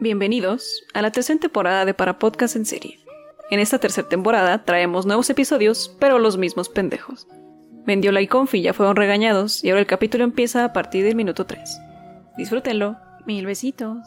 Bienvenidos a la tercera temporada de Para Podcast en serie. En esta tercera temporada traemos nuevos episodios, pero los mismos pendejos. Mendiola y Confi ya fueron regañados y ahora el capítulo empieza a partir del minuto 3. Disfrútenlo. Mil besitos.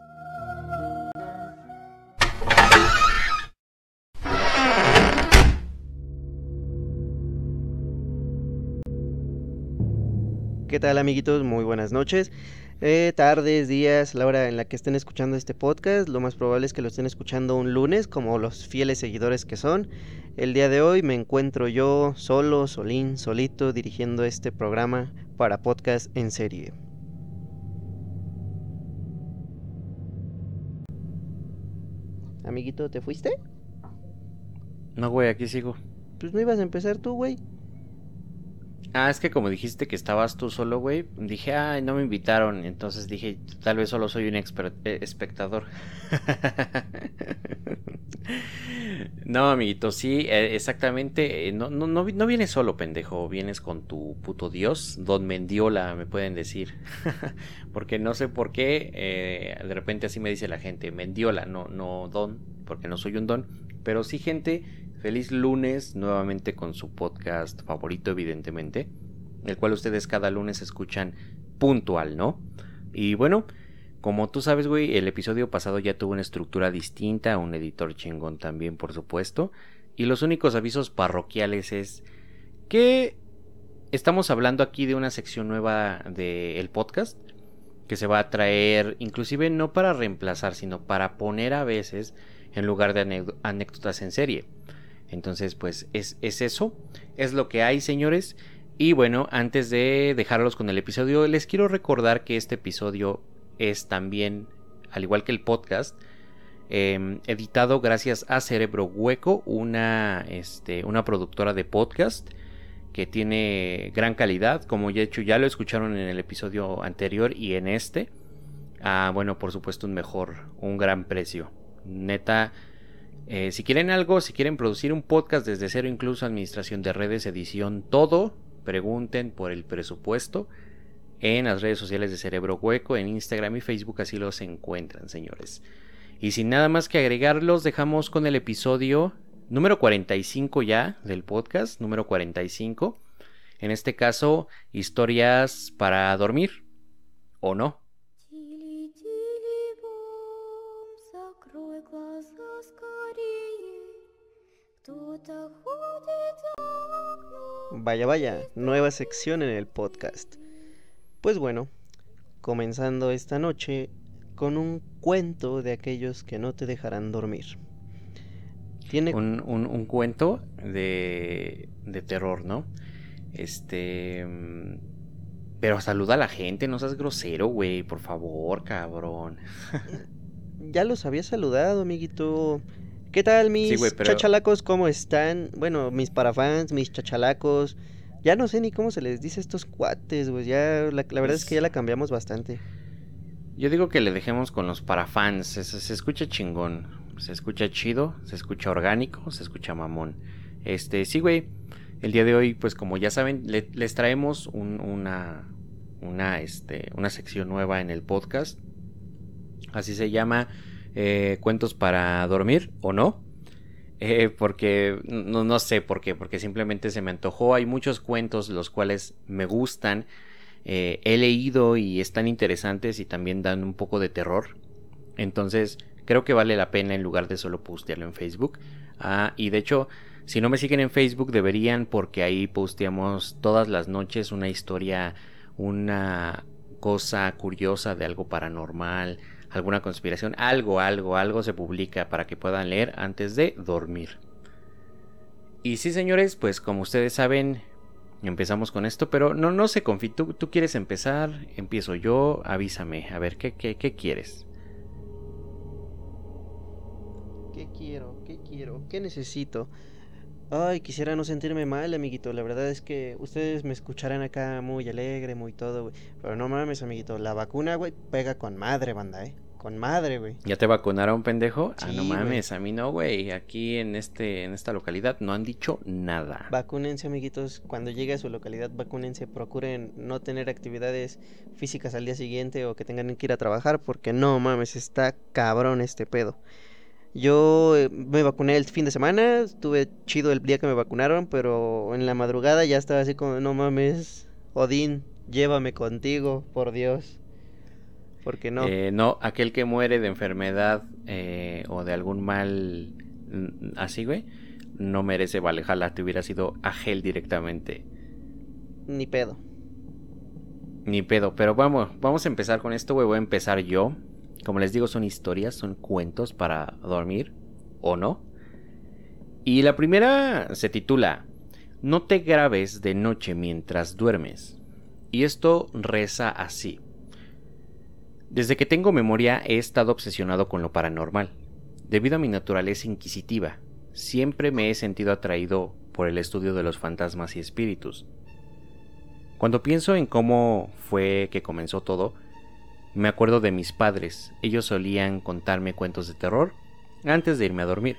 ¿Qué tal amiguitos? Muy buenas noches. Eh, tardes, días, la hora en la que estén escuchando este podcast. Lo más probable es que lo estén escuchando un lunes, como los fieles seguidores que son. El día de hoy me encuentro yo solo, solín, solito, dirigiendo este programa para podcast en serie. Amiguito, ¿te fuiste? No, güey, aquí sigo. Pues no ibas a empezar tú, güey. Ah, es que como dijiste que estabas tú solo, güey, dije, ay, no me invitaron. Entonces dije, tal vez solo soy un eh, espectador. no, amiguito, sí, eh, exactamente. eh, No, no, no, vi- no vienes solo, pendejo. Vienes con tu puto dios, Don Mendiola, me pueden decir. porque no sé por qué, de repente así me dice la gente, Mendiola, no, no Don, porque no soy un Don. Pero sí, gente, Feliz lunes nuevamente con su podcast favorito, evidentemente, el cual ustedes cada lunes escuchan puntual, ¿no? Y bueno, como tú sabes, güey, el episodio pasado ya tuvo una estructura distinta, un editor chingón también, por supuesto. Y los únicos avisos parroquiales es que estamos hablando aquí de una sección nueva del podcast que se va a traer, inclusive no para reemplazar, sino para poner a veces en lugar de anécdo- anécdotas en serie. Entonces, pues es, es eso, es lo que hay, señores. Y bueno, antes de dejarlos con el episodio, les quiero recordar que este episodio es también, al igual que el podcast, eh, editado gracias a Cerebro Hueco, una, este, una productora de podcast que tiene gran calidad, como ya hecho ya lo escucharon en el episodio anterior y en este. Ah, bueno, por supuesto un mejor, un gran precio. Neta, eh, si quieren algo, si quieren producir un podcast desde cero, incluso administración de redes, edición, todo, pregunten por el presupuesto en las redes sociales de Cerebro Hueco, en Instagram y Facebook, así los encuentran, señores. Y sin nada más que agregar, los dejamos con el episodio número 45 ya del podcast, número 45. En este caso, historias para dormir o no. Vaya, vaya, nueva sección en el podcast. Pues bueno, comenzando esta noche con un cuento de aquellos que no te dejarán dormir. Tiene un, un- un cuento de, de terror, ¿no? Este. mm, Pero saluda a la gente, no seas grosero, güey, por favor, cabrón. Ya los había saludado, amiguito. ¿Qué tal, mis pero- chachalacos? ¿Cómo están? Bueno, mis parafans, mis chachalacos. Ya no sé ni cómo se les dice a estos cuates, güey. Ya, la, la verdad es que ya la cambiamos bastante. Yo digo que le dejemos con los parafans, se, se- se escucha chingón, se escucha chido, se escucha orgánico, se escucha mamón. Este, sí, güey, el día de hoy, pues como ya saben, le- les traemos un- una, una, este, una sección nueva en el podcast. Así se llama eh, Cuentos para dormir o no. Eh, porque no, no sé por qué, porque simplemente se me antojó. Hay muchos cuentos los cuales me gustan. eh, he leído y están interesantes y también dan un poco de terror. Entonces creo que vale la pena en lugar de solo postearlo en Facebook. Ah, y de hecho, si no me siguen en Facebook deberían porque ahí posteamos todas las noches una historia, una cosa curiosa de algo paranormal, alguna conspiración, algo, algo, algo se publica para que puedan leer antes de dormir. Y sí, señores, pues como ustedes saben, empezamos con esto, pero no, no sé, Confi, ¿tú, tú quieres empezar, empiezo yo, avísame, a ver, ¿qué, qué, qué quieres? ¿Qué quiero? ¿Qué quiero? ¿Qué necesito? Ay, quisiera no sentirme mal, amiguito. La verdad es que ustedes me escucharán acá muy alegre, muy todo, güey. Pero no mames, amiguito. La vacuna, güey, pega con madre, banda, ¿eh? Con madre, güey. ¿Ya te vacunaron, pendejo? ah, no mames, a mí no, güey. Aquí en este, en esta localidad no han dicho nada. Vacúnense, amiguitos. Cuando llegue a su localidad, vacúnense. Procuren no tener actividades físicas al día siguiente o que tengan que ir a trabajar, porque no mames, está cabrón este pedo. Yo eh, me vacuné el fin de semana, estuve chido el día que me vacunaron, pero en la madrugada ya estaba así como, no mames, Odín, llévame contigo, por Dios. Porque no. Eh, no, aquel que muere de enfermedad eh, o de algún mal mm, así, güey, no merece Valhalla. Te hubiera sido Agel directamente. Ni pedo. Ni pedo, pero vamos, vamos a empezar con esto, güey. Voy a empezar yo. Como les digo, son historias, son cuentos para dormir o no. Y la primera se titula No te grabes de noche mientras duermes. Y esto reza así. Desde que tengo memoria he estado obsesionado con lo paranormal. Debido a mi naturaleza inquisitiva, siempre me he sentido atraído por el estudio de los fantasmas y espíritus. Cuando pienso en cómo fue que comenzó todo, me acuerdo de mis padres. Ellos solían contarme cuentos de terror antes de irme a dormir.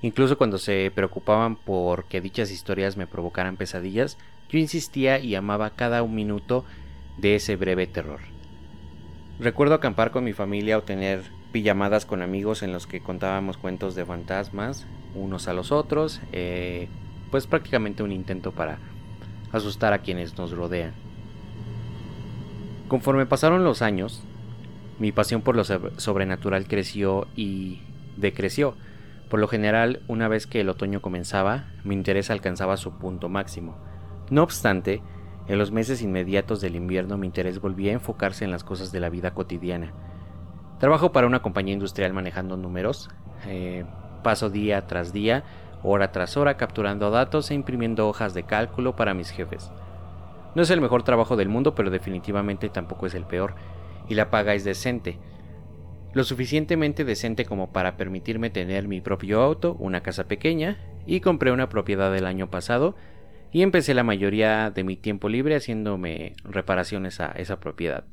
Incluso cuando se preocupaban por que dichas historias me provocaran pesadillas, yo insistía y amaba cada minuto de ese breve terror. Recuerdo acampar con mi familia o tener pijamadas con amigos en los que contábamos cuentos de fantasmas unos a los otros, eh, pues prácticamente un intento para asustar a quienes nos rodean. Conforme pasaron los años, mi pasión por lo sob- sobrenatural creció y decreció. Por lo general, una vez que el otoño comenzaba, mi interés alcanzaba su punto máximo. No obstante, en los meses inmediatos del invierno mi interés volvía a enfocarse en las cosas de la vida cotidiana. Trabajo para una compañía industrial manejando números, eh, paso día tras día, hora tras hora capturando datos e imprimiendo hojas de cálculo para mis jefes. No es el mejor trabajo del mundo, pero definitivamente tampoco es el peor, y la paga es decente. Lo suficientemente decente como para permitirme tener mi propio auto, una casa pequeña, y compré una propiedad el año pasado, y empecé la mayoría de mi tiempo libre haciéndome reparaciones a esa propiedad.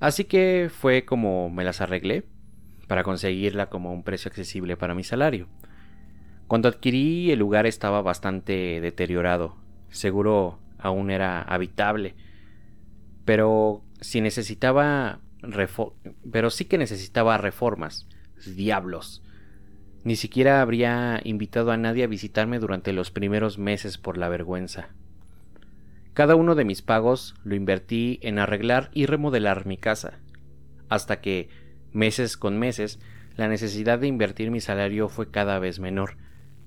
Así que fue como me las arreglé para conseguirla como un precio accesible para mi salario. Cuando adquirí el lugar estaba bastante deteriorado, seguro aún era habitable, pero si necesitaba pero sí que necesitaba reformas. Diablos. Ni siquiera habría invitado a nadie a visitarme durante los primeros meses por la vergüenza. Cada uno de mis pagos lo invertí en arreglar y remodelar mi casa, hasta que, meses con meses, la necesidad de invertir mi salario fue cada vez menor,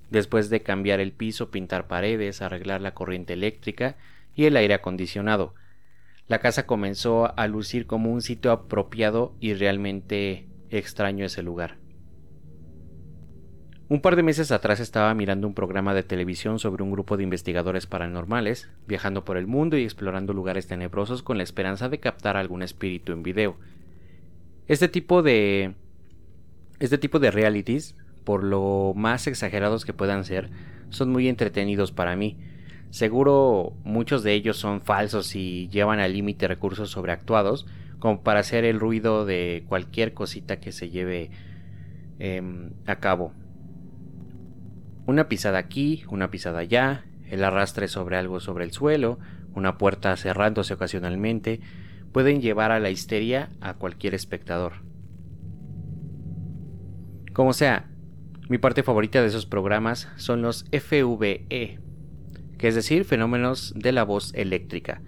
después de cambiar el piso, pintar paredes, arreglar la corriente eléctrica y el aire acondicionado. La casa comenzó a lucir como un sitio apropiado y realmente extraño ese lugar. Un par de meses atrás estaba mirando un programa de televisión sobre un grupo de investigadores paranormales, viajando por el mundo y explorando lugares tenebrosos con la esperanza de captar algún espíritu en video. Este tipo de este tipo de realities, por lo más exagerados que puedan ser, son muy entretenidos para mí. Seguro muchos de ellos son falsos y llevan al límite recursos sobreactuados, como para hacer el ruido de cualquier cosita que se lleve em, a cabo. Una pisada aquí, una pisada allá, el arrastre sobre algo sobre el suelo, una puerta cerrándose ocasionalmente, pueden llevar a la histeria a cualquier espectador. Como sea, mi parte favorita de esos programas son los FVE, que es decir, fenómenos de la voz eléctrica.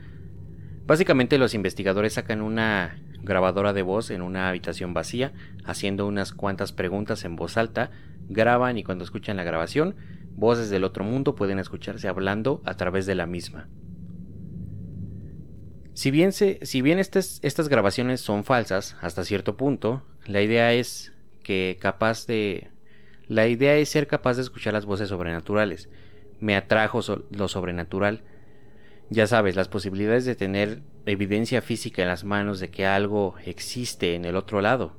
Básicamente los investigadores sacan una grabadora de voz en una habitación vacía, haciendo unas cuantas preguntas en voz alta, graban y cuando escuchan la grabación, voces del otro mundo pueden escucharse hablando a través de la misma. Si bien, se, si bien estas, estas grabaciones son falsas hasta cierto punto, la idea es que capaz de la idea es ser capaz de escuchar las voces sobrenaturales. Me atrajo lo sobrenatural. Ya sabes, las posibilidades de tener evidencia física en las manos de que algo existe en el otro lado.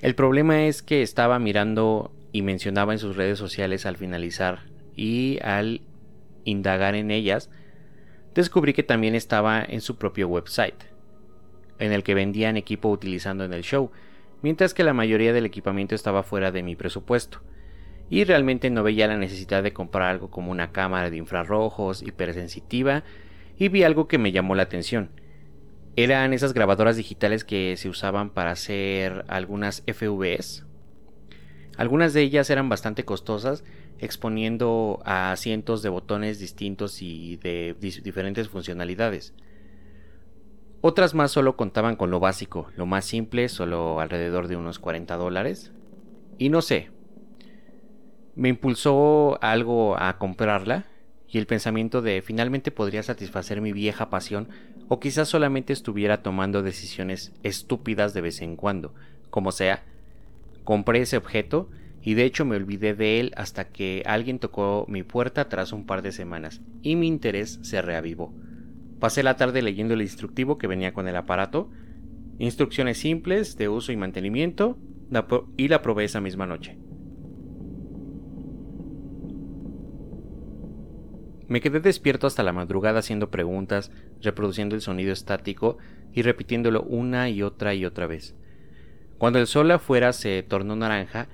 El problema es que estaba mirando y mencionaba en sus redes sociales al finalizar y al indagar en ellas, descubrí que también estaba en su propio website. en el que vendían equipo utilizando en el show, mientras que la mayoría del equipamiento estaba fuera de mi presupuesto. Y realmente no veía la necesidad de comprar algo como una cámara de infrarrojos hipersensitiva y vi algo que me llamó la atención. Eran esas grabadoras digitales que se usaban para hacer algunas FVs. Algunas de ellas eran bastante costosas, exponiendo a cientos de botones distintos y de diferentes funcionalidades. Otras más solo contaban con lo básico, lo más simple, solo alrededor de unos 40 dólares. Y no sé, me impulsó algo a comprarla y el pensamiento de finalmente podría satisfacer mi vieja pasión o quizás solamente estuviera tomando decisiones estúpidas de vez en cuando. Como sea, compré ese objeto y de hecho me olvidé de él hasta que alguien tocó mi puerta tras un par de semanas y mi interés se reavivó. Pasé la tarde leyendo el instructivo que venía con el aparato, instrucciones simples de uso y mantenimiento, y la probé esa misma noche. Me quedé despierto hasta la madrugada haciendo preguntas, reproduciendo el sonido estático y repitiéndolo una y otra y otra vez. Cuando el sol afuera se tornó naranja,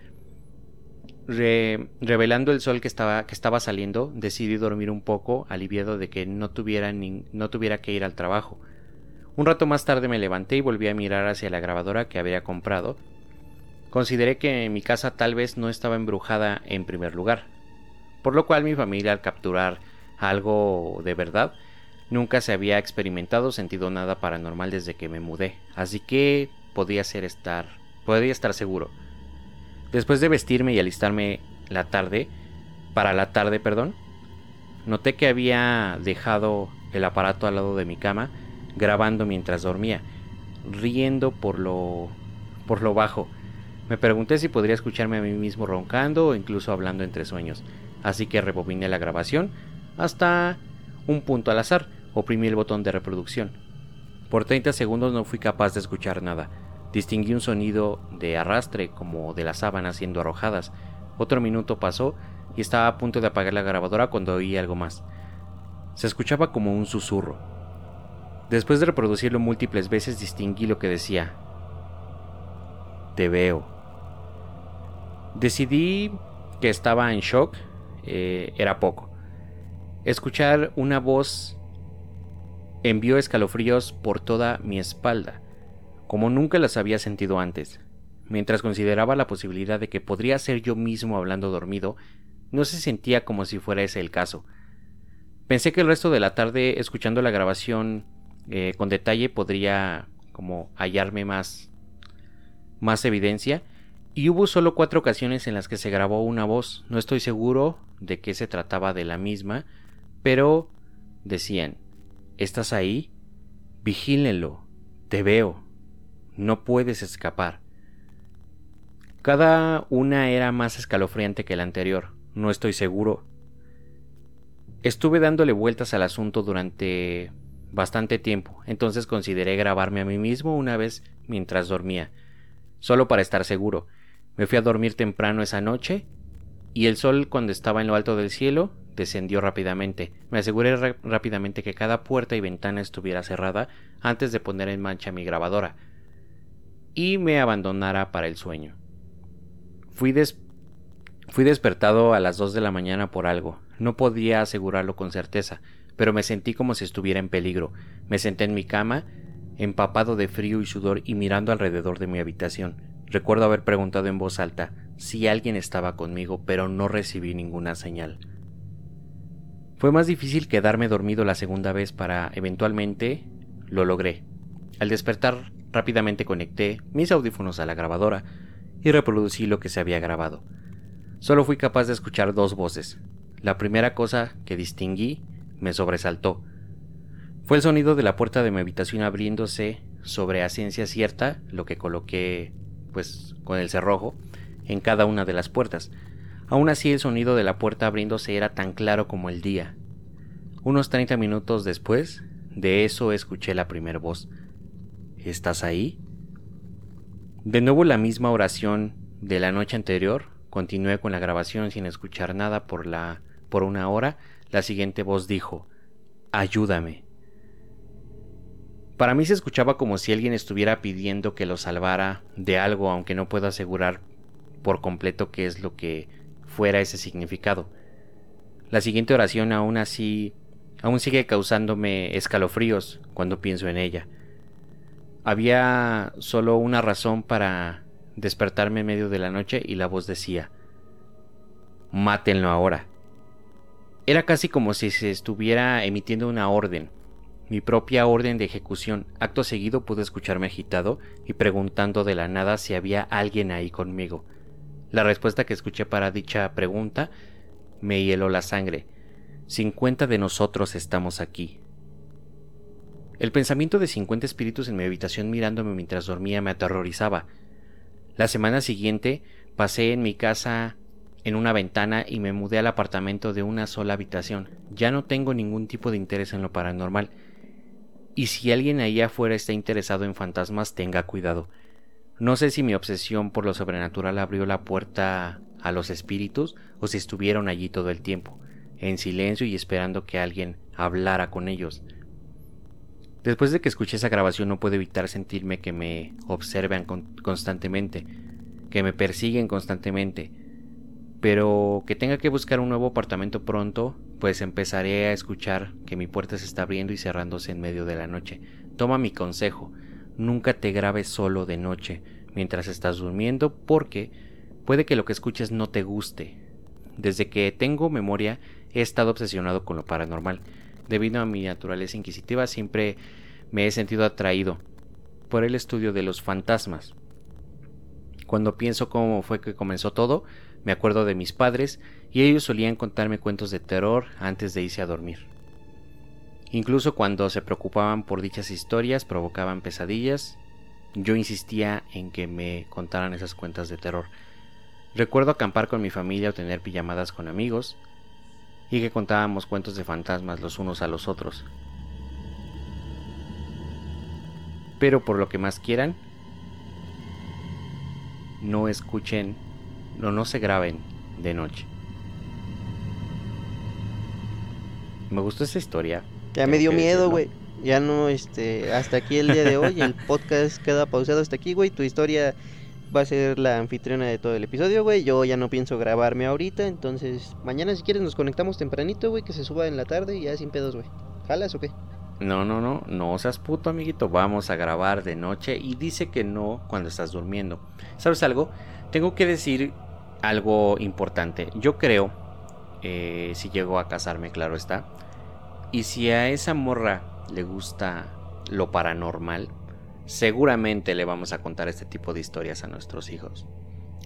revelando el sol que estaba, que estaba saliendo, decidí dormir un poco, aliviado de que no tuviera, no tuviera que ir al trabajo. Un rato más tarde me levanté y volví a mirar hacia la grabadora que había comprado. Consideré que mi casa tal vez no estaba embrujada en primer lugar, por lo cual mi familia al capturar algo de verdad nunca se había experimentado sentido nada paranormal desde que me mudé, así que podía ser estar, podía estar seguro. Después de vestirme y alistarme la tarde, para la tarde, perdón, noté que había dejado el aparato al lado de mi cama, grabando mientras dormía, riendo por lo por lo bajo. Me pregunté si podría escucharme a mí mismo roncando o incluso hablando entre sueños, así que rebobiné la grabación hasta un punto al azar, oprimí el botón de reproducción. Por 30 segundos no fui capaz de escuchar nada. Distinguí un sonido de arrastre como de las sábanas siendo arrojadas. Otro minuto pasó y estaba a punto de apagar la grabadora cuando oí algo más. Se escuchaba como un susurro. Después de reproducirlo múltiples veces distinguí lo que decía. Te veo. Decidí que estaba en shock. Eh, era poco. Escuchar una voz envió escalofríos por toda mi espalda como nunca las había sentido antes. Mientras consideraba la posibilidad de que podría ser yo mismo hablando dormido, no se sentía como si fuera ese el caso. Pensé que el resto de la tarde, escuchando la grabación eh, con detalle, podría como hallarme más, más evidencia. Y hubo solo cuatro ocasiones en las que se grabó una voz. No estoy seguro de que se trataba de la misma, pero decían, ¿estás ahí? Vigílenlo, te veo no puedes escapar. Cada una era más escalofriante que la anterior, no estoy seguro. Estuve dándole vueltas al asunto durante bastante tiempo, entonces consideré grabarme a mí mismo una vez mientras dormía, solo para estar seguro. Me fui a dormir temprano esa noche y el sol cuando estaba en lo alto del cielo descendió rápidamente. Me aseguré rápidamente que cada puerta y ventana estuviera cerrada antes de poner en marcha mi grabadora y me abandonara para el sueño. Fui, Fui despertado a las dos de la mañana por algo. No podía asegurarlo con certeza, pero me sentí como si estuviera en peligro. Me senté en mi cama, empapado de frío y sudor y mirando alrededor de mi habitación. Recuerdo haber preguntado en voz alta si alguien estaba conmigo, pero no recibí ninguna señal. Fue más difícil quedarme dormido la segunda vez para eventualmente lo logré. Al despertar Rápidamente conecté mis audífonos a la grabadora y reproducí lo que se había grabado. Solo fui capaz de escuchar dos voces. La primera cosa que distinguí me sobresaltó. Fue el sonido de la puerta de mi habitación abriéndose sobre a ciencia cierta, lo que coloqué, pues, con el cerrojo, en cada una de las puertas. Aún así el sonido de la puerta abriéndose era tan claro como el día. Unos 30 minutos después, de eso escuché la primera voz. ¿Estás ahí? De nuevo la misma oración de la noche anterior. Continué con la grabación sin escuchar nada por la por una hora. La siguiente voz dijo: "Ayúdame." Para mí se escuchaba como si alguien estuviera pidiendo que lo salvara de algo, aunque no puedo asegurar por completo qué es lo que fuera ese significado. La siguiente oración aún así aún sigue causándome escalofríos cuando pienso en ella. Había solo una razón para despertarme en medio de la noche y la voz decía, Mátenlo ahora. Era casi como si se estuviera emitiendo una orden, mi propia orden de ejecución. Acto seguido pude escucharme agitado y preguntando de la nada si había alguien ahí conmigo. La respuesta que escuché para dicha pregunta me hieló la sangre. Cincuenta de nosotros estamos aquí. El pensamiento de cincuenta espíritus en mi habitación mirándome mientras dormía me aterrorizaba. La semana siguiente pasé en mi casa en una ventana y me mudé al apartamento de una sola habitación. Ya no tengo ningún tipo de interés en lo paranormal. Y si alguien ahí afuera está interesado en fantasmas, tenga cuidado. No sé si mi obsesión por lo sobrenatural abrió la puerta a los espíritus o si estuvieron allí todo el tiempo, en silencio y esperando que alguien hablara con ellos. Después de que escuché esa grabación no puedo evitar sentirme que me observan constantemente, que me persiguen constantemente, pero que tenga que buscar un nuevo apartamento pronto, pues empezaré a escuchar que mi puerta se está abriendo y cerrándose en medio de la noche. Toma mi consejo, nunca te grabes solo de noche mientras estás durmiendo porque puede que lo que escuches no te guste. Desde que tengo memoria he estado obsesionado con lo paranormal. Debido a mi naturaleza inquisitiva siempre me he sentido atraído por el estudio de los fantasmas. Cuando pienso cómo fue que comenzó todo, me acuerdo de mis padres y ellos solían contarme cuentos de terror antes de irse a dormir. Incluso cuando se preocupaban por dichas historias provocaban pesadillas, yo insistía en que me contaran esas cuentas de terror. Recuerdo acampar con mi familia o tener pijamadas con amigos y que contábamos cuentos de fantasmas los unos a los otros. Pero por lo que más quieran, no escuchen no, no se graben de noche. Me gustó esa historia. Ya me dio miedo, güey. Ya no, este, hasta aquí el día de hoy. El podcast queda pausado hasta aquí, güey. Tu historia va a ser la anfitriona de todo el episodio, güey. Yo ya no pienso grabarme ahorita. Entonces, mañana si quieres nos conectamos tempranito, güey. Que se suba en la tarde y ya sin pedos, güey. ¿Jalas o qué? No, no, no. No seas puto, amiguito. Vamos a grabar de noche. Y dice que no cuando estás durmiendo. ¿Sabes algo? Tengo que decir algo importante. Yo creo, eh, si llego a casarme, claro está, y si a esa morra le gusta lo paranormal, seguramente le vamos a contar este tipo de historias a nuestros hijos.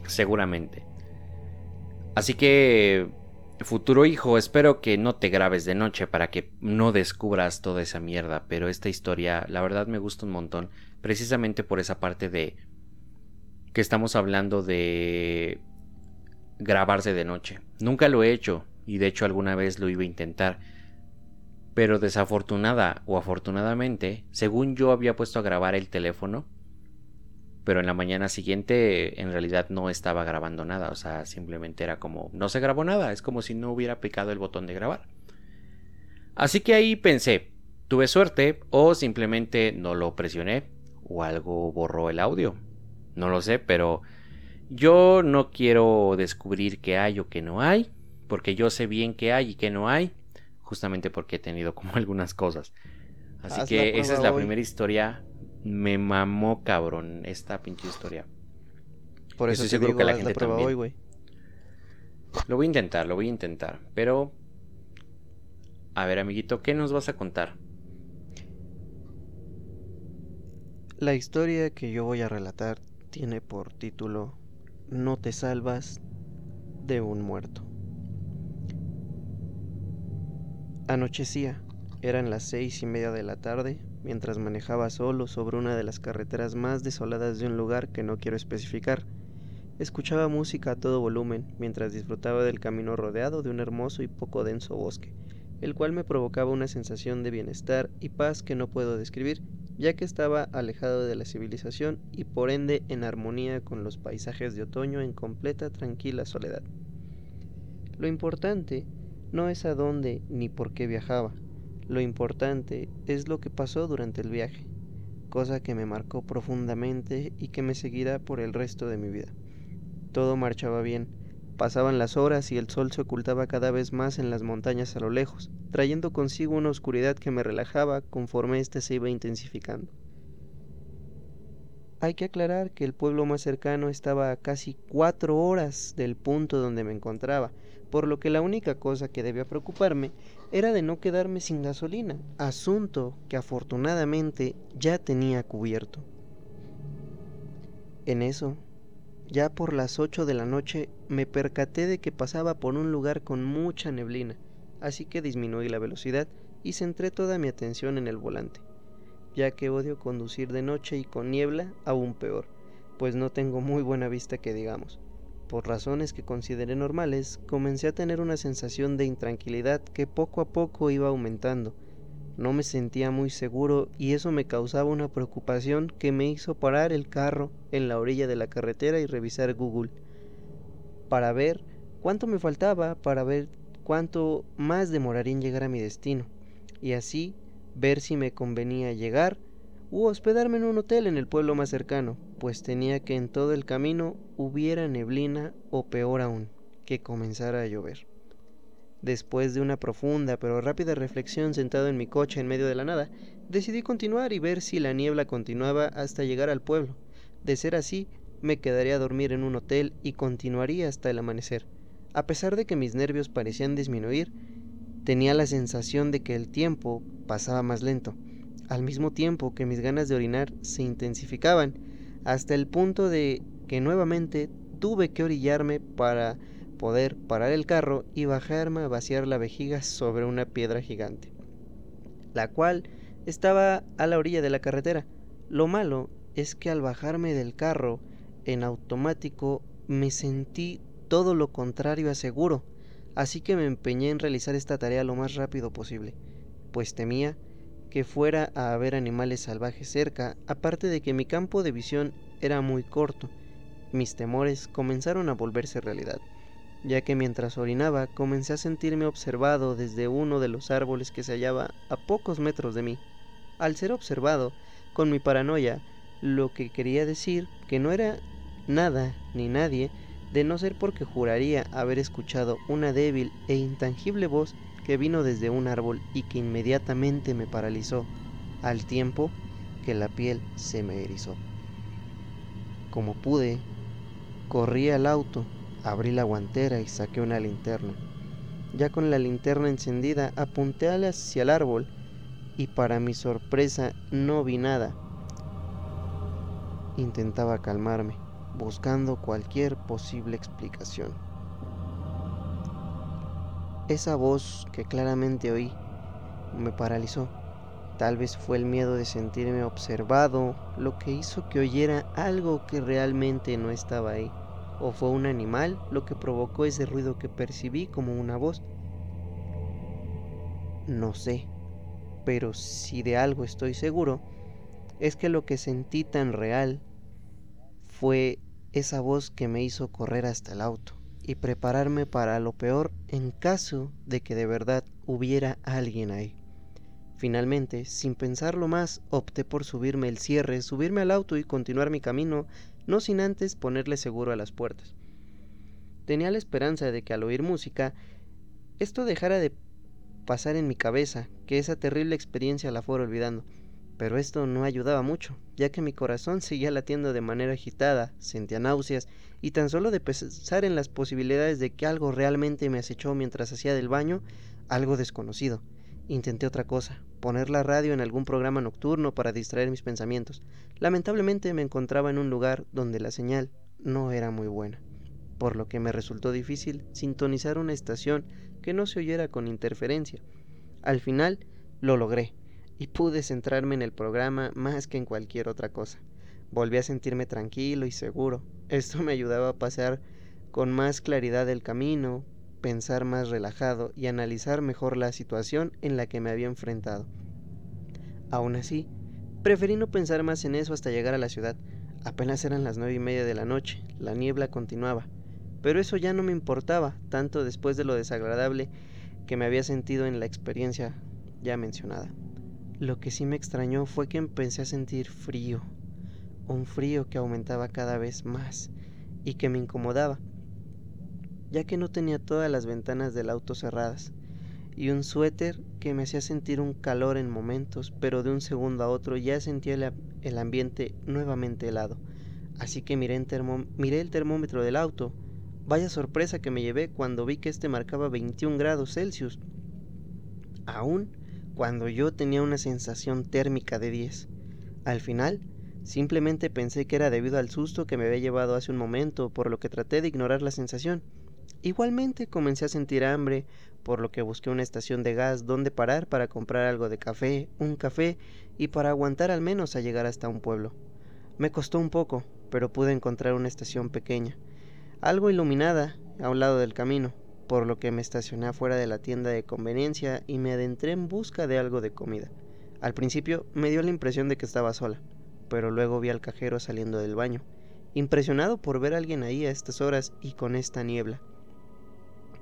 Seguramente. Así que, futuro hijo, espero que no te grabes de noche para que no descubras toda esa mierda, pero esta historia, la verdad me gusta un montón, precisamente por esa parte de que estamos hablando de grabarse de noche. Nunca lo he hecho y de hecho alguna vez lo iba a intentar. Pero desafortunada o afortunadamente, según yo había puesto a grabar el teléfono, pero en la mañana siguiente en realidad no estaba grabando nada, o sea, simplemente era como no se grabó nada, es como si no hubiera picado el botón de grabar. Así que ahí pensé, tuve suerte o simplemente no lo presioné o algo borró el audio. No lo sé, pero yo no quiero descubrir qué hay o qué no hay, porque yo sé bien qué hay y qué no hay, justamente porque he tenido como algunas cosas. Así que esa es la primera historia. Me mamó cabrón esta pinche historia. Por eso seguro que la gente también. Hoy, lo voy a intentar, lo voy a intentar, pero a ver, amiguito, ¿qué nos vas a contar? La historia que yo voy a relatar tiene por título no te salvas de un muerto. Anochecía, eran las seis y media de la tarde, mientras manejaba solo sobre una de las carreteras más desoladas de un lugar que no quiero especificar. Escuchaba música a todo volumen mientras disfrutaba del camino rodeado de un hermoso y poco denso bosque, el cual me provocaba una sensación de bienestar y paz que no puedo describir ya que estaba alejado de la civilización y por ende en armonía con los paisajes de otoño en completa tranquila soledad. Lo importante no es a dónde ni por qué viajaba, lo importante es lo que pasó durante el viaje, cosa que me marcó profundamente y que me seguirá por el resto de mi vida. Todo marchaba bien, pasaban las horas y el sol se ocultaba cada vez más en las montañas a lo lejos, trayendo consigo una oscuridad que me relajaba conforme éste se iba intensificando. Hay que aclarar que el pueblo más cercano estaba a casi cuatro horas del punto donde me encontraba, por lo que la única cosa que debía preocuparme era de no quedarme sin gasolina, asunto que afortunadamente ya tenía cubierto. En eso, ya por las ocho de la noche, me percaté de que pasaba por un lugar con mucha neblina, así que disminuí la velocidad y centré toda mi atención en el volante ya que odio conducir de noche y con niebla aún peor, pues no tengo muy buena vista que digamos. Por razones que consideré normales, comencé a tener una sensación de intranquilidad que poco a poco iba aumentando. No me sentía muy seguro y eso me causaba una preocupación que me hizo parar el carro en la orilla de la carretera y revisar Google para ver cuánto me faltaba, para ver cuánto más demoraría en llegar a mi destino. Y así ver si me convenía llegar u hospedarme en un hotel en el pueblo más cercano, pues tenía que en todo el camino hubiera neblina o peor aún, que comenzara a llover. Después de una profunda pero rápida reflexión sentado en mi coche en medio de la nada, decidí continuar y ver si la niebla continuaba hasta llegar al pueblo. De ser así, me quedaría a dormir en un hotel y continuaría hasta el amanecer. A pesar de que mis nervios parecían disminuir, Tenía la sensación de que el tiempo pasaba más lento, al mismo tiempo que mis ganas de orinar se intensificaban, hasta el punto de que nuevamente tuve que orillarme para poder parar el carro y bajarme a vaciar la vejiga sobre una piedra gigante, la cual estaba a la orilla de la carretera. Lo malo es que al bajarme del carro en automático me sentí todo lo contrario a seguro así que me empeñé en realizar esta tarea lo más rápido posible, pues temía que fuera a haber animales salvajes cerca, aparte de que mi campo de visión era muy corto. Mis temores comenzaron a volverse realidad, ya que mientras orinaba comencé a sentirme observado desde uno de los árboles que se hallaba a pocos metros de mí. Al ser observado, con mi paranoia, lo que quería decir que no era nada ni nadie, de no ser porque juraría haber escuchado una débil e intangible voz que vino desde un árbol y que inmediatamente me paralizó, al tiempo que la piel se me erizó. Como pude, corrí al auto, abrí la guantera y saqué una linterna. Ya con la linterna encendida apunté hacia el árbol y para mi sorpresa no vi nada. Intentaba calmarme buscando cualquier posible explicación. Esa voz que claramente oí me paralizó. Tal vez fue el miedo de sentirme observado lo que hizo que oyera algo que realmente no estaba ahí. O fue un animal lo que provocó ese ruido que percibí como una voz. No sé, pero si de algo estoy seguro, es que lo que sentí tan real fue esa voz que me hizo correr hasta el auto y prepararme para lo peor en caso de que de verdad hubiera alguien ahí. Finalmente, sin pensarlo más, opté por subirme el cierre, subirme al auto y continuar mi camino, no sin antes ponerle seguro a las puertas. Tenía la esperanza de que al oír música, esto dejara de pasar en mi cabeza, que esa terrible experiencia la fuera olvidando pero esto no ayudaba mucho, ya que mi corazón seguía latiendo de manera agitada, sentía náuseas, y tan solo de pensar en las posibilidades de que algo realmente me acechó mientras hacía del baño, algo desconocido. Intenté otra cosa, poner la radio en algún programa nocturno para distraer mis pensamientos. Lamentablemente me encontraba en un lugar donde la señal no era muy buena, por lo que me resultó difícil sintonizar una estación que no se oyera con interferencia. Al final lo logré y pude centrarme en el programa más que en cualquier otra cosa. Volví a sentirme tranquilo y seguro. Esto me ayudaba a pasar con más claridad el camino, pensar más relajado y analizar mejor la situación en la que me había enfrentado. Aún así, preferí no pensar más en eso hasta llegar a la ciudad. Apenas eran las nueve y media de la noche, la niebla continuaba, pero eso ya no me importaba, tanto después de lo desagradable que me había sentido en la experiencia ya mencionada. Lo que sí me extrañó fue que empecé a sentir frío, un frío que aumentaba cada vez más y que me incomodaba, ya que no tenía todas las ventanas del auto cerradas, y un suéter que me hacía sentir un calor en momentos, pero de un segundo a otro ya sentía el, ambiente nuevamente helado. Así que miré, miré, el termómetro del auto. Vaya sorpresa que me llevé cuando vi que este marcaba 21 grados Celsius. Aún cuando yo tenía una sensación térmica de 10. Al final, simplemente pensé que era debido al susto que me había llevado hace un momento, por lo que traté de ignorar la sensación. Igualmente comencé a sentir hambre, por lo que busqué una estación de gas donde parar para comprar algo de café, un café y para aguantar al menos a llegar hasta un pueblo. Me costó un poco, pero pude encontrar una estación pequeña, algo iluminada a un lado del camino, por lo que me estacioné afuera de la tienda de conveniencia y me adentré en busca de algo de comida. Al principio me dio la impresión de que estaba sola, pero luego vi al cajero saliendo del baño, impresionado por ver a alguien ahí a estas horas y con esta niebla.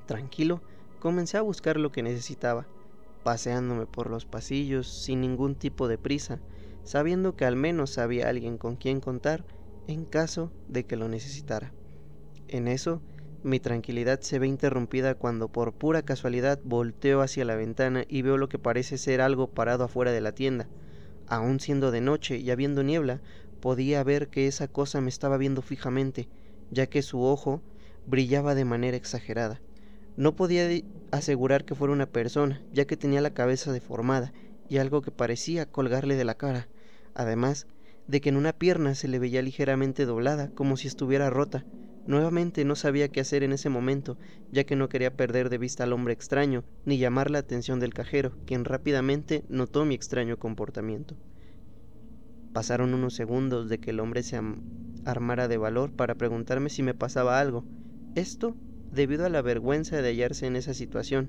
Tranquilo, comencé a buscar lo que necesitaba, paseándome por los pasillos sin ningún tipo de prisa, sabiendo que al menos había alguien con quien contar en caso de que lo necesitara. En eso, mi tranquilidad se ve interrumpida cuando por pura casualidad volteo hacia la ventana y veo lo que parece ser algo parado afuera de la tienda. Aun siendo de noche y habiendo niebla, podía ver que esa cosa me estaba viendo fijamente, ya que su ojo brillaba de manera exagerada. No podía asegurar que fuera una persona, ya que tenía la cabeza deformada y algo que parecía colgarle de la cara, además de que en una pierna se le veía ligeramente doblada, como si estuviera rota. Nuevamente no sabía qué hacer en ese momento, ya que no quería perder de vista al hombre extraño, ni llamar la atención del cajero, quien rápidamente notó mi extraño comportamiento. Pasaron unos segundos de que el hombre se armara de valor para preguntarme si me pasaba algo. Esto debido a la vergüenza de hallarse en esa situación.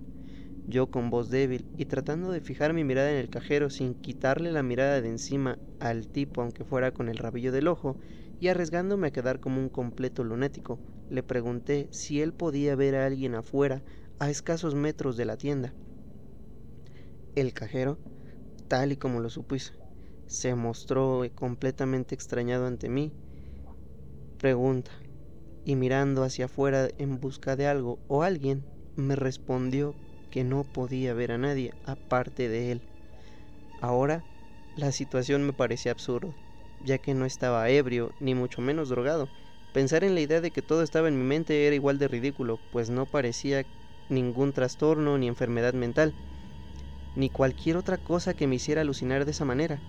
Yo con voz débil y tratando de fijar mi mirada en el cajero sin quitarle la mirada de encima al tipo aunque fuera con el rabillo del ojo y arriesgándome a quedar como un completo lunático, le pregunté si él podía ver a alguien afuera a escasos metros de la tienda. El cajero, tal y como lo supuse, se mostró completamente extrañado ante mí. Pregunta, y mirando hacia afuera en busca de algo o alguien, me respondió que no podía ver a nadie aparte de él. Ahora la situación me parecía absurda, ya que no estaba ebrio ni mucho menos drogado. Pensar en la idea de que todo estaba en mi mente era igual de ridículo, pues no parecía ningún trastorno ni enfermedad mental, ni cualquier otra cosa que me hiciera alucinar de esa manera.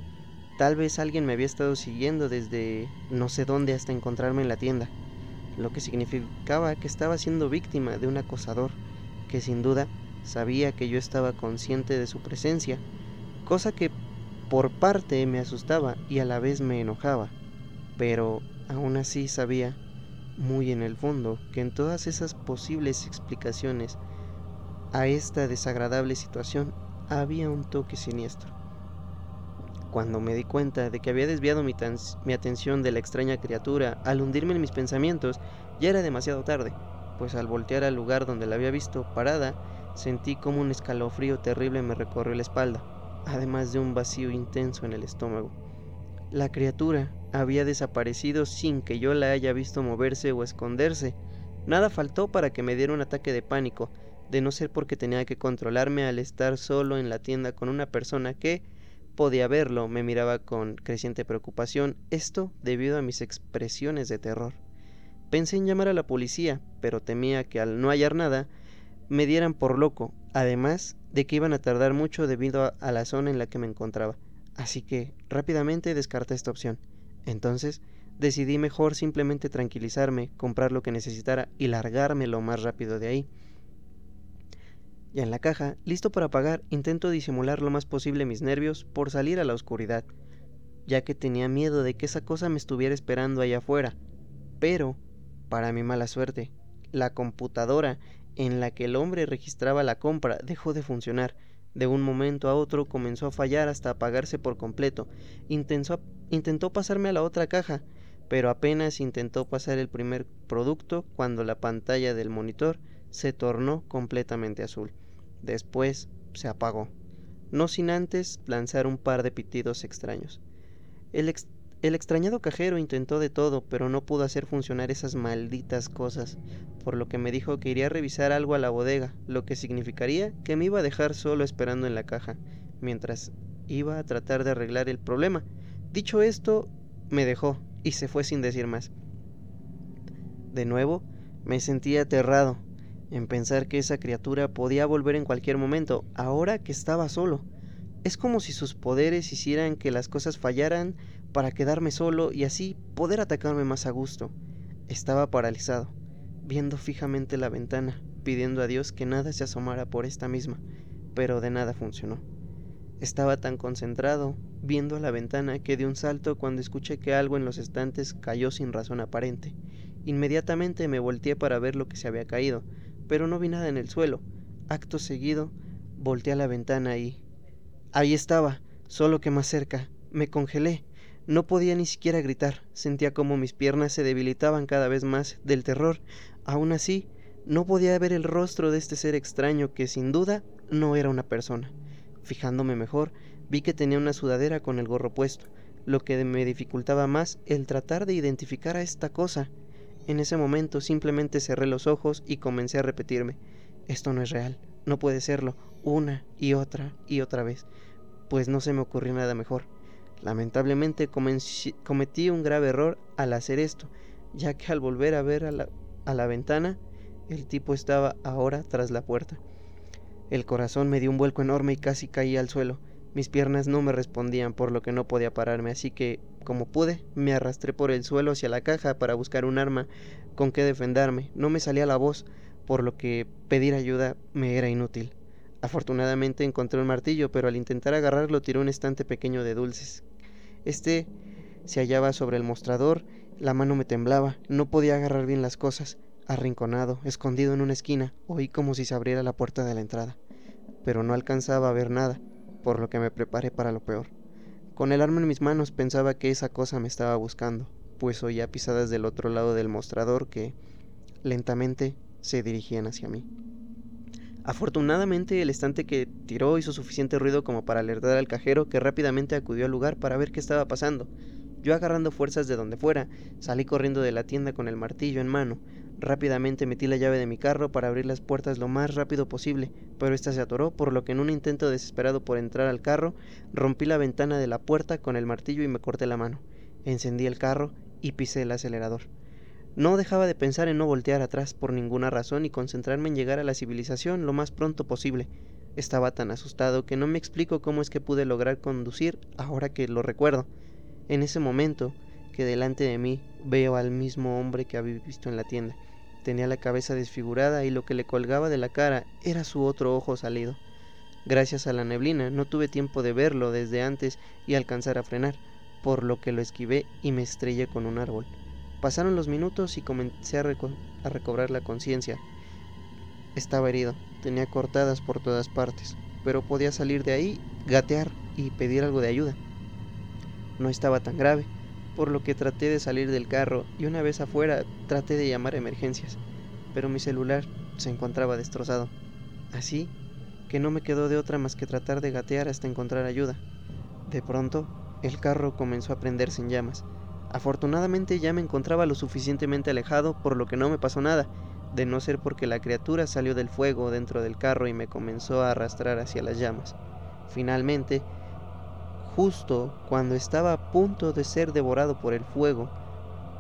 Tal vez alguien me había estado siguiendo desde no sé dónde hasta encontrarme en la tienda lo que significaba que estaba siendo víctima de un acosador, que sin duda sabía que yo estaba consciente de su presencia, cosa que por parte me asustaba y a la vez me enojaba, pero aún así sabía, muy en el fondo, que en todas esas posibles explicaciones a esta desagradable situación había un toque siniestro. Cuando me di cuenta de que había desviado mi, atención de la extraña criatura al hundirme en mis pensamientos, ya era demasiado tarde, pues al voltear al lugar donde la había visto parada, sentí como un escalofrío terrible me recorrió la espalda, además de un vacío intenso en el estómago. La criatura había desaparecido sin que yo la haya visto moverse o esconderse. Nada faltó para que me diera un ataque de pánico, de no ser porque tenía que controlarme al estar solo en la tienda con una persona que, podía verlo, me miraba con creciente preocupación, esto debido a mis expresiones de terror. Pensé en llamar a la policía, pero temía que al no hallar nada, me dieran por loco, además de que iban a tardar mucho debido a, la zona en la que me encontraba. Así que rápidamente descarté esta opción. Entonces decidí mejor simplemente tranquilizarme, comprar lo que necesitara y largarme lo más rápido de ahí. Ya en la caja, listo para pagar, intento disimular lo más posible mis nervios por salir a la oscuridad, ya que tenía miedo de que esa cosa me estuviera esperando allá afuera. Pero, para mi mala suerte, la computadora en la que el hombre registraba la compra dejó de funcionar. De un momento a otro comenzó a fallar hasta apagarse por completo. Intentó, intentó pasarme a la otra caja, pero apenas intentó pasar el primer producto cuando la pantalla del monitor se tornó completamente azul. Después se apagó. no sin antes lanzar un par de pitidos extraños. El, el extrañado cajero intentó de todo, pero no pudo hacer funcionar esas malditas cosas, por lo que me dijo que iría a revisar algo a la bodega, lo que significaría que me iba a dejar solo esperando en la caja, mientras iba a tratar de arreglar el problema. Dicho esto, me dejó y se fue sin decir más. De nuevo, me sentí aterrado en pensar que esa criatura podía volver en cualquier momento, ahora que estaba solo. Es como si sus poderes hicieran que las cosas fallaran para quedarme solo y así poder atacarme más a gusto. Estaba paralizado, viendo fijamente la ventana, pidiendo a Dios que nada se asomara por esta misma, pero de nada funcionó. Estaba tan concentrado, viendo a la ventana, que de un salto cuando escuché que algo en los estantes cayó sin razón aparente. Inmediatamente me volteé para ver lo que se había caído, pero no vi nada en el suelo. Acto seguido, volteé a la ventana y... Ahí estaba, solo que más cerca. Me congelé. No podía ni siquiera gritar. Sentía como mis piernas se debilitaban cada vez más del terror. Aún así, no podía ver el rostro de este ser extraño que sin duda no era una persona. Fijándome mejor, vi que tenía una sudadera con el gorro puesto, lo que me dificultaba más el tratar de identificar a esta cosa. En ese momento simplemente cerré los ojos y comencé a repetirme, esto no es real, no puede serlo, una y otra y otra vez, pues no se me ocurrió nada mejor. Lamentablemente cometí un grave error al hacer esto, ya que al volver a ver a la, a la ventana, el tipo estaba ahora tras la puerta. El corazón me dio un vuelco enorme y casi caí al suelo. Mis piernas no me respondían, por lo que no podía pararme, así que, como pude, me arrastré por el suelo hacia la caja para buscar un arma con que defenderme. No me salía la voz, por lo que pedir ayuda me era inútil. Afortunadamente encontré un martillo, pero al intentar agarrarlo tiré un estante pequeño de dulces. Este se hallaba sobre el mostrador, la mano me temblaba, no podía agarrar bien las cosas. Arrinconado, escondido en una esquina, oí como si se abriera la puerta de la entrada, pero no alcanzaba a ver nada por lo que me preparé para lo peor. Con el arma en mis manos pensaba que esa cosa me estaba buscando, pues oía pisadas del otro lado del mostrador que lentamente se dirigían hacia mí. Afortunadamente el estante que tiró hizo suficiente ruido como para alertar al cajero que rápidamente acudió al lugar para ver qué estaba pasando. Yo agarrando fuerzas de donde fuera, salí corriendo de la tienda con el martillo en mano, Rápidamente metí la llave de mi carro para abrir las puertas lo más rápido posible, pero ésta se atoró, por lo que en un intento desesperado por entrar al carro, rompí la ventana de la puerta con el martillo y me corté la mano. Encendí el carro y pisé el acelerador. No dejaba de pensar en no voltear atrás por ninguna razón y concentrarme en llegar a la civilización lo más pronto posible. Estaba tan asustado que no me explico cómo es que pude lograr conducir ahora que lo recuerdo. En ese momento, que delante de mí veo al mismo hombre que había visto en la tienda. Tenía la cabeza desfigurada y lo que le colgaba de la cara era su otro ojo salido. Gracias a la neblina no tuve tiempo de verlo desde antes y alcanzar a frenar, por lo que lo esquivé y me estrellé con un árbol. Pasaron los minutos y comencé a, recobrar la conciencia. Estaba herido, tenía cortadas por todas partes, pero podía salir de ahí, gatear y pedir algo de ayuda. No estaba tan grave, por lo que traté de salir del carro y una vez afuera traté de llamar a emergencias, pero mi celular se encontraba destrozado. Así que no me quedó de otra más que tratar de gatear hasta encontrar ayuda. De pronto, el carro comenzó a prenderse en llamas. Afortunadamente ya me encontraba lo suficientemente alejado por lo que no me pasó nada, de no ser porque la criatura salió del fuego dentro del carro y me comenzó a arrastrar hacia las llamas. Finalmente, Justo cuando estaba a punto de ser devorado por el fuego,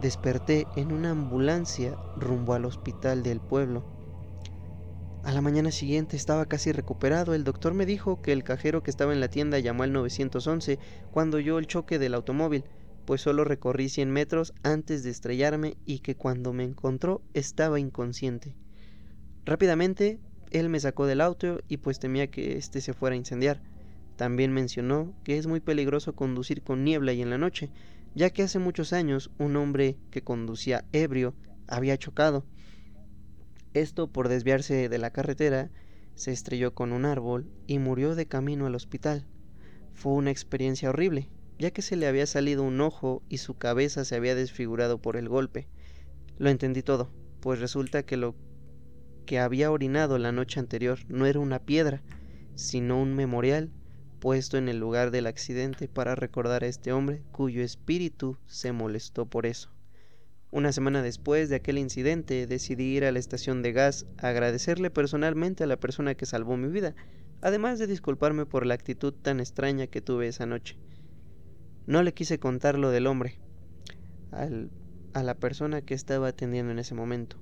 desperté en una ambulancia rumbo al hospital del pueblo. A la mañana siguiente estaba casi recuperado. El doctor me dijo que el cajero que estaba en la tienda llamó al 911 cuando oyó el choque del automóvil, pues solo recorrí 100 metros antes de estrellarme y que cuando me encontró estaba inconsciente. Rápidamente, él me sacó del auto y pues temía que éste se fuera a incendiar. También mencionó que es muy peligroso conducir con niebla y en la noche, ya que hace muchos años un hombre que conducía ebrio había chocado. Esto por desviarse de la carretera, se estrelló con un árbol y murió de camino al hospital. Fue una experiencia horrible, ya que se le había salido un ojo y su cabeza se había desfigurado por el golpe. Lo entendí todo, pues resulta que lo que había orinado la noche anterior no era una piedra, sino un memorial puesto en el lugar del accidente para recordar a este hombre cuyo espíritu se molestó por eso. Una semana después de aquel incidente decidí ir a la estación de gas a agradecerle personalmente a la persona que salvó mi vida, además de disculparme por la actitud tan extraña que tuve esa noche. No le quise contar lo del hombre al, a la persona que estaba atendiendo en ese momento.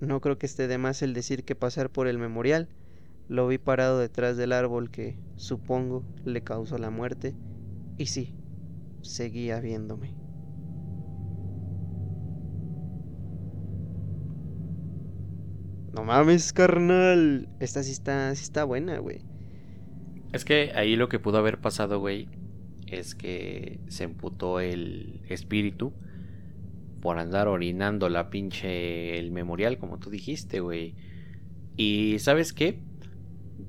No creo que esté de más el decir que pasar por el memorial lo vi parado detrás del árbol que, supongo, le causó la muerte, y sí, seguía viéndome. No mames, carnal. Esta sí está, sí está buena, güey. Es que ahí lo que pudo haber pasado, güey, es que se emputó el espíritu por andar orinando la pinche el memorial, como tú dijiste, güey. Y ¿sabes qué?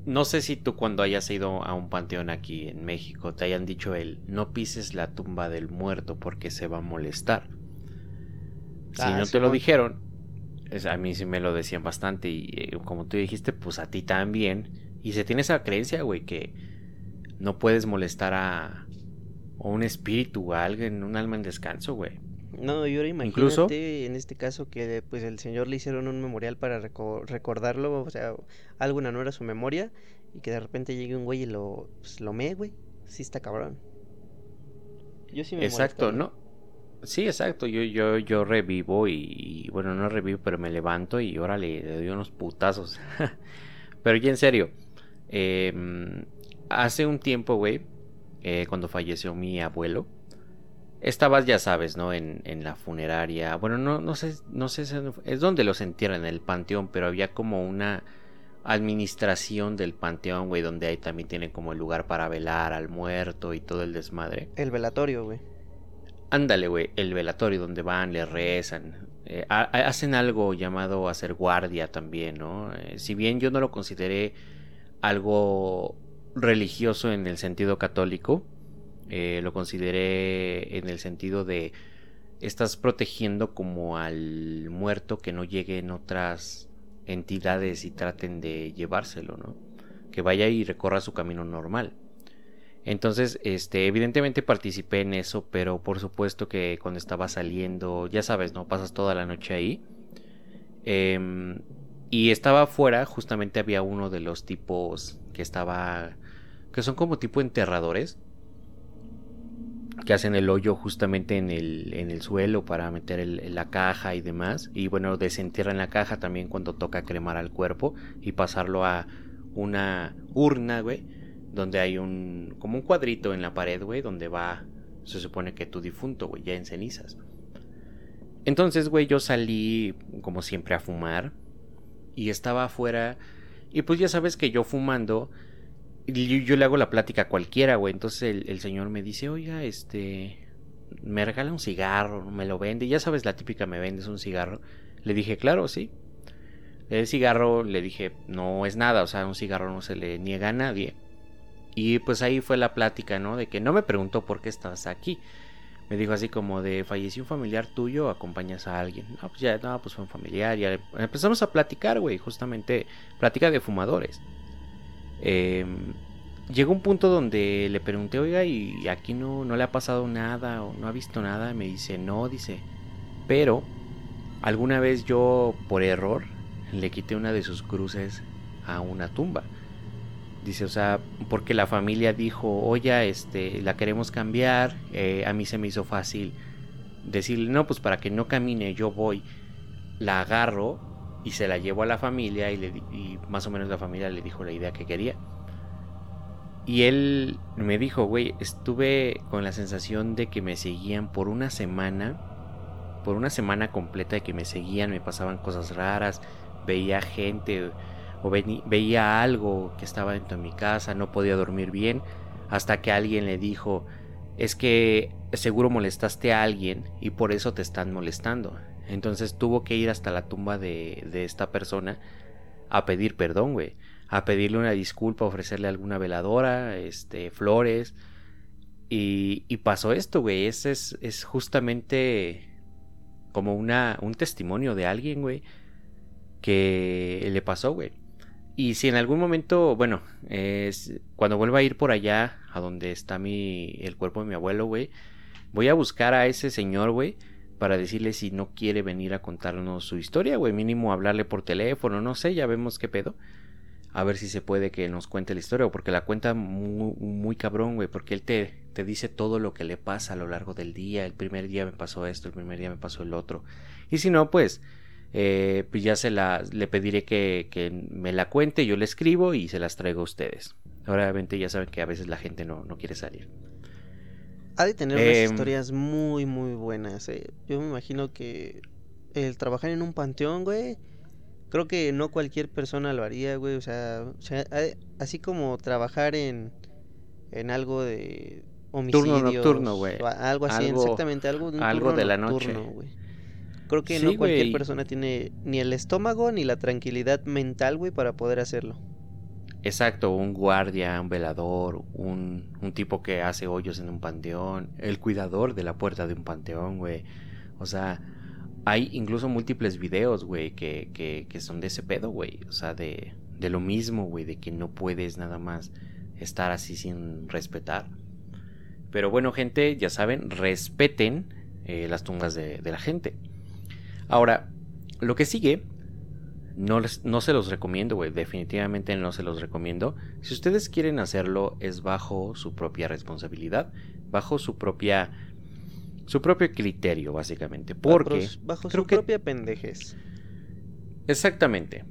No sé si tú cuando hayas ido a un panteón aquí en México te hayan dicho el no pises la tumba del muerto porque se va a molestar. Si Ah, no sí, te lo bueno. dijeron, es- a mí sí me lo decían bastante y eh, como tú dijiste, pues a ti también. Y se tiene esa creencia, güey, que no puedes molestar a, a un espíritu, a alguien, un alma en descanso, güey. No, y ahora imagínate Incluso- en este caso que pues el señor le hicieron un memorial para reco- recordarlo, o sea, algo en honor a su memoria y que de repente llegue un güey y lo, pues, lo mee, güey. Sí está cabrón. Yo sí me Exacto. ¿no? Sí, exacto. Yo, yo, yo revivo y, y, bueno, no revivo, pero me levanto y órale, le doy unos putazos. pero ya en serio, em, hace un tiempo, güey, eh, cuando falleció mi abuelo, estabas, ya sabes, ¿no? En, en la funeraria. Bueno, no, no sé, no sé, es donde los entierran, en el panteón, pero había como una administración del panteón, güey, donde ahí también tienen como el lugar para velar al muerto y todo el desmadre. El velatorio, güey. Ándale, güey, el velatorio donde van, le rezan. eh, ha- ha- hacen algo llamado hacer guardia también, ¿no? Eh, si bien yo no lo consideré algo religioso en el sentido católico, eh, lo consideré en el sentido de estás protegiendo como al muerto que no lleguen otras entidades y traten de llevárselo, ¿no? Que vaya y recorra su camino normal. Entonces, este, evidentemente participé en eso, pero por supuesto que cuando estaba saliendo, ya sabes, ¿no? Pasas toda la noche ahí. Em, y estaba afuera, justamente había uno de los tipos que estaba, que son como tipo enterradores, que hacen el hoyo justamente en el, en el suelo para meter la caja y demás. Y bueno, desentierran la caja también cuando toca cremar al cuerpo y pasarlo a una urna, güey donde hay un como un cuadrito en la pared, güey, donde va se supone que tu difunto, güey, ya en cenizas. Entonces, güey, yo salí como siempre a fumar y estaba afuera y pues ya sabes que yo fumando yo, le hago la plática a cualquiera, güey. Entonces el, el señor me dice, oiga, este, me regala un cigarro, me lo vende. Ya sabes, la típica me vendes un cigarro. Le dije, claro, sí. El cigarro le dije, no es nada, o sea, un cigarro no se le niega a nadie. Y pues ahí fue la plática, ¿no? De que no me preguntó por qué estás aquí. Me dijo así como de, falleció un familiar tuyo, acompañas a alguien. No, pues ya, no, pues fue un familiar. Ya empezamos a platicar, güey, justamente, plática de fumadores. Eh, llegó un punto donde le pregunté, oiga, y aquí no, no le ha pasado nada o no ha visto nada. Me dice, no, dice, pero alguna vez yo, por error, le quité una de sus cruces a una tumba. Dice, o sea, porque la familia dijo, oye, este, la queremos cambiar. eh, a mí se me hizo fácil decirle, no, pues para que no camine, yo voy, la agarro y se la llevo a la familia y, le, más o menos la familia le dijo la idea que quería. Y él me dijo, güey, estuve con la sensación de que me seguían por una semana, por una semana completa de que me seguían, me pasaban cosas raras, veía gente o veía algo que estaba dentro de mi casa, no podía dormir bien, hasta que alguien le dijo, es que seguro molestaste a alguien y por eso te están molestando. Entonces tuvo que ir hasta la tumba de, esta persona a pedir perdón, güey. A pedirle una disculpa, ofrecerle alguna veladora, este, flores. Y, pasó esto, güey. Ese es, justamente como una, un testimonio de alguien, güey, que le pasó, güey. Y si en algún momento, bueno, cuando vuelva a ir por allá a donde está mi, el cuerpo de mi abuelo, güey. Voy a buscar a ese señor, güey, para decirle si no quiere venir a contarnos su historia, güey. Mínimo hablarle por teléfono, no sé, ya vemos qué pedo. A ver si se puede que nos cuente la historia, porque la cuenta muy, muy cabrón, güey, porque él te, te dice todo lo que le pasa a lo largo del día. El primer día me pasó esto, el primer día me pasó el otro. Y si no, pues, eh, pues ya se la, le pediré que, que me la cuente, yo le escribo y se las traigo a ustedes. Obviamente ya saben que a veces la gente no, no quiere salir. Ha de tener unas Em, historias muy, muy buenas. eh. Yo me imagino que el trabajar en un panteón, güey, creo que no cualquier persona lo haría, güey. O sea, o sea, ha- así como trabajar en, en algo de homicidios. nocturno, güey. Algo así, Algo- exactamente, algo de un algo turno de la noche. nocturno, güey. Creo que Sí, no cualquier güey. persona tiene ni el estómago ni la tranquilidad mental, güey, para poder hacerlo. Exacto, un guardia, un velador, un, un tipo que hace hoyos en un panteón, el cuidador de la puerta de un panteón, güey. O sea, hay incluso múltiples videos, güey, que, que, que son de ese pedo, güey. O sea, de, de lo mismo, güey, de que no puedes nada más estar así sin respetar. Pero bueno, gente, ya saben, respeten eh, las tumbas de, de la gente. Ahora, lo que sigue no, les- no se los recomiendo, güey. Definitivamente no se los recomiendo. Si ustedes quieren hacerlo, es bajo su propia responsabilidad, bajo su propia. su propio criterio, básicamente. Porque. Bajo, creo su que- propia pendejez. Exactamente.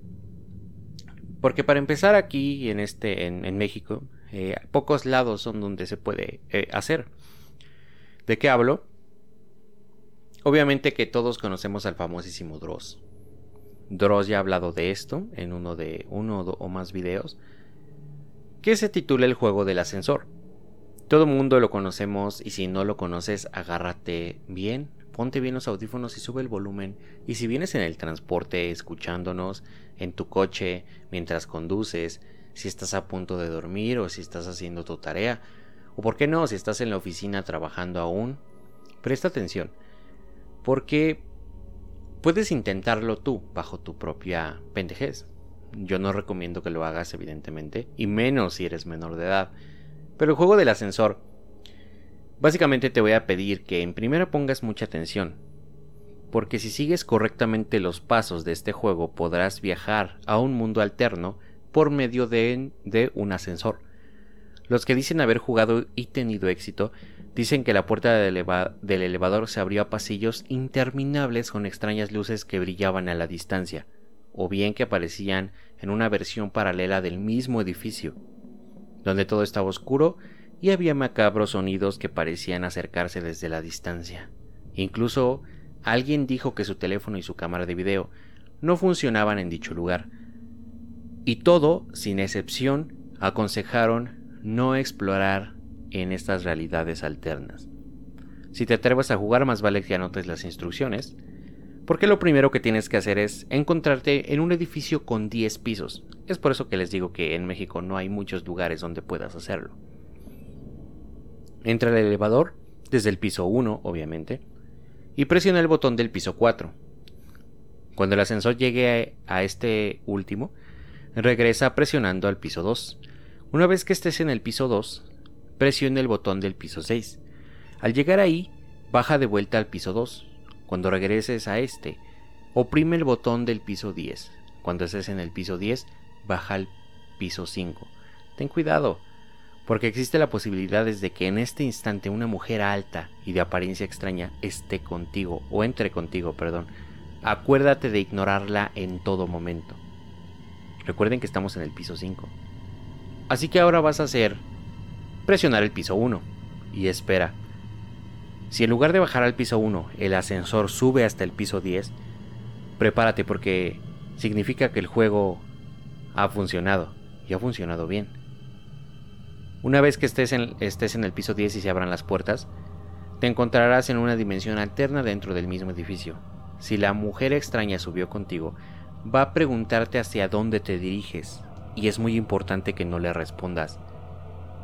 Porque para empezar aquí en este. en, en México. eh, pocos lados son donde se puede eh, hacer. ¿De qué hablo? Obviamente que todos conocemos al famosísimo Dross. Dross ya ha hablado de esto en uno de uno o más videos. Que se titula El juego del ascensor. Todo mundo lo conocemos y si no lo conoces, agárrate bien, ponte bien los audífonos y sube el volumen. Y si vienes en el transporte escuchándonos, en tu coche, mientras conduces, si estás a punto de dormir o si estás haciendo tu tarea, o por qué no, si estás en la oficina trabajando aún, presta atención. Porque puedes intentarlo tú bajo tu propia pendejez. Yo no recomiendo que lo hagas, evidentemente, y menos si eres menor de edad. Pero el juego del ascensor, básicamente te voy a pedir que en primera pongas mucha atención. Porque si sigues correctamente los pasos de este juego podrás viajar a un mundo alterno por medio de, de un ascensor. Los que dicen haber jugado y tenido éxito dicen que la puerta del, eleva- del elevador se abrió a pasillos interminables con extrañas luces que brillaban a la distancia, o bien que aparecían en una versión paralela del mismo edificio, donde todo estaba oscuro y había macabros sonidos que parecían acercarse desde la distancia. Incluso alguien dijo que su teléfono y su cámara de video no funcionaban en dicho lugar. Y todo, sin excepción, aconsejaron no explorar en estas realidades alternas. Si te atreves a jugar, más vale que anotes las instrucciones, porque lo primero que tienes que hacer es encontrarte en un edificio con 10 pisos. Es por eso que les digo que en México no hay muchos lugares donde puedas hacerlo. Entra al elevador, desde el piso 1, obviamente, y presiona el botón del piso 4. Cuando el ascensor llegue a este último, regresa presionando al piso 2. Una vez que estés en el piso 2, presiona el botón del piso 6. Al llegar ahí, baja de vuelta al piso 2. Cuando regreses a este, oprime el botón del piso 10. Cuando estés en el piso 10, baja al piso 5. Ten cuidado, porque existe la posibilidad de que en este instante una mujer alta y de apariencia extraña esté contigo, o entre contigo, perdón. Acuérdate de ignorarla en todo momento. Recuerden que estamos en el piso 5. Así que ahora vas a hacer presionar el piso 1 y espera. Si en lugar de bajar al piso 1 el ascensor sube hasta el piso 10, prepárate porque significa que el juego ha funcionado y ha funcionado bien. Una vez que estés en, estés en el piso 10 y se abran las puertas, te encontrarás en una dimensión alterna dentro del mismo edificio. Si la mujer extraña subió contigo, va a preguntarte hacia dónde te diriges y es muy importante que no le respondas.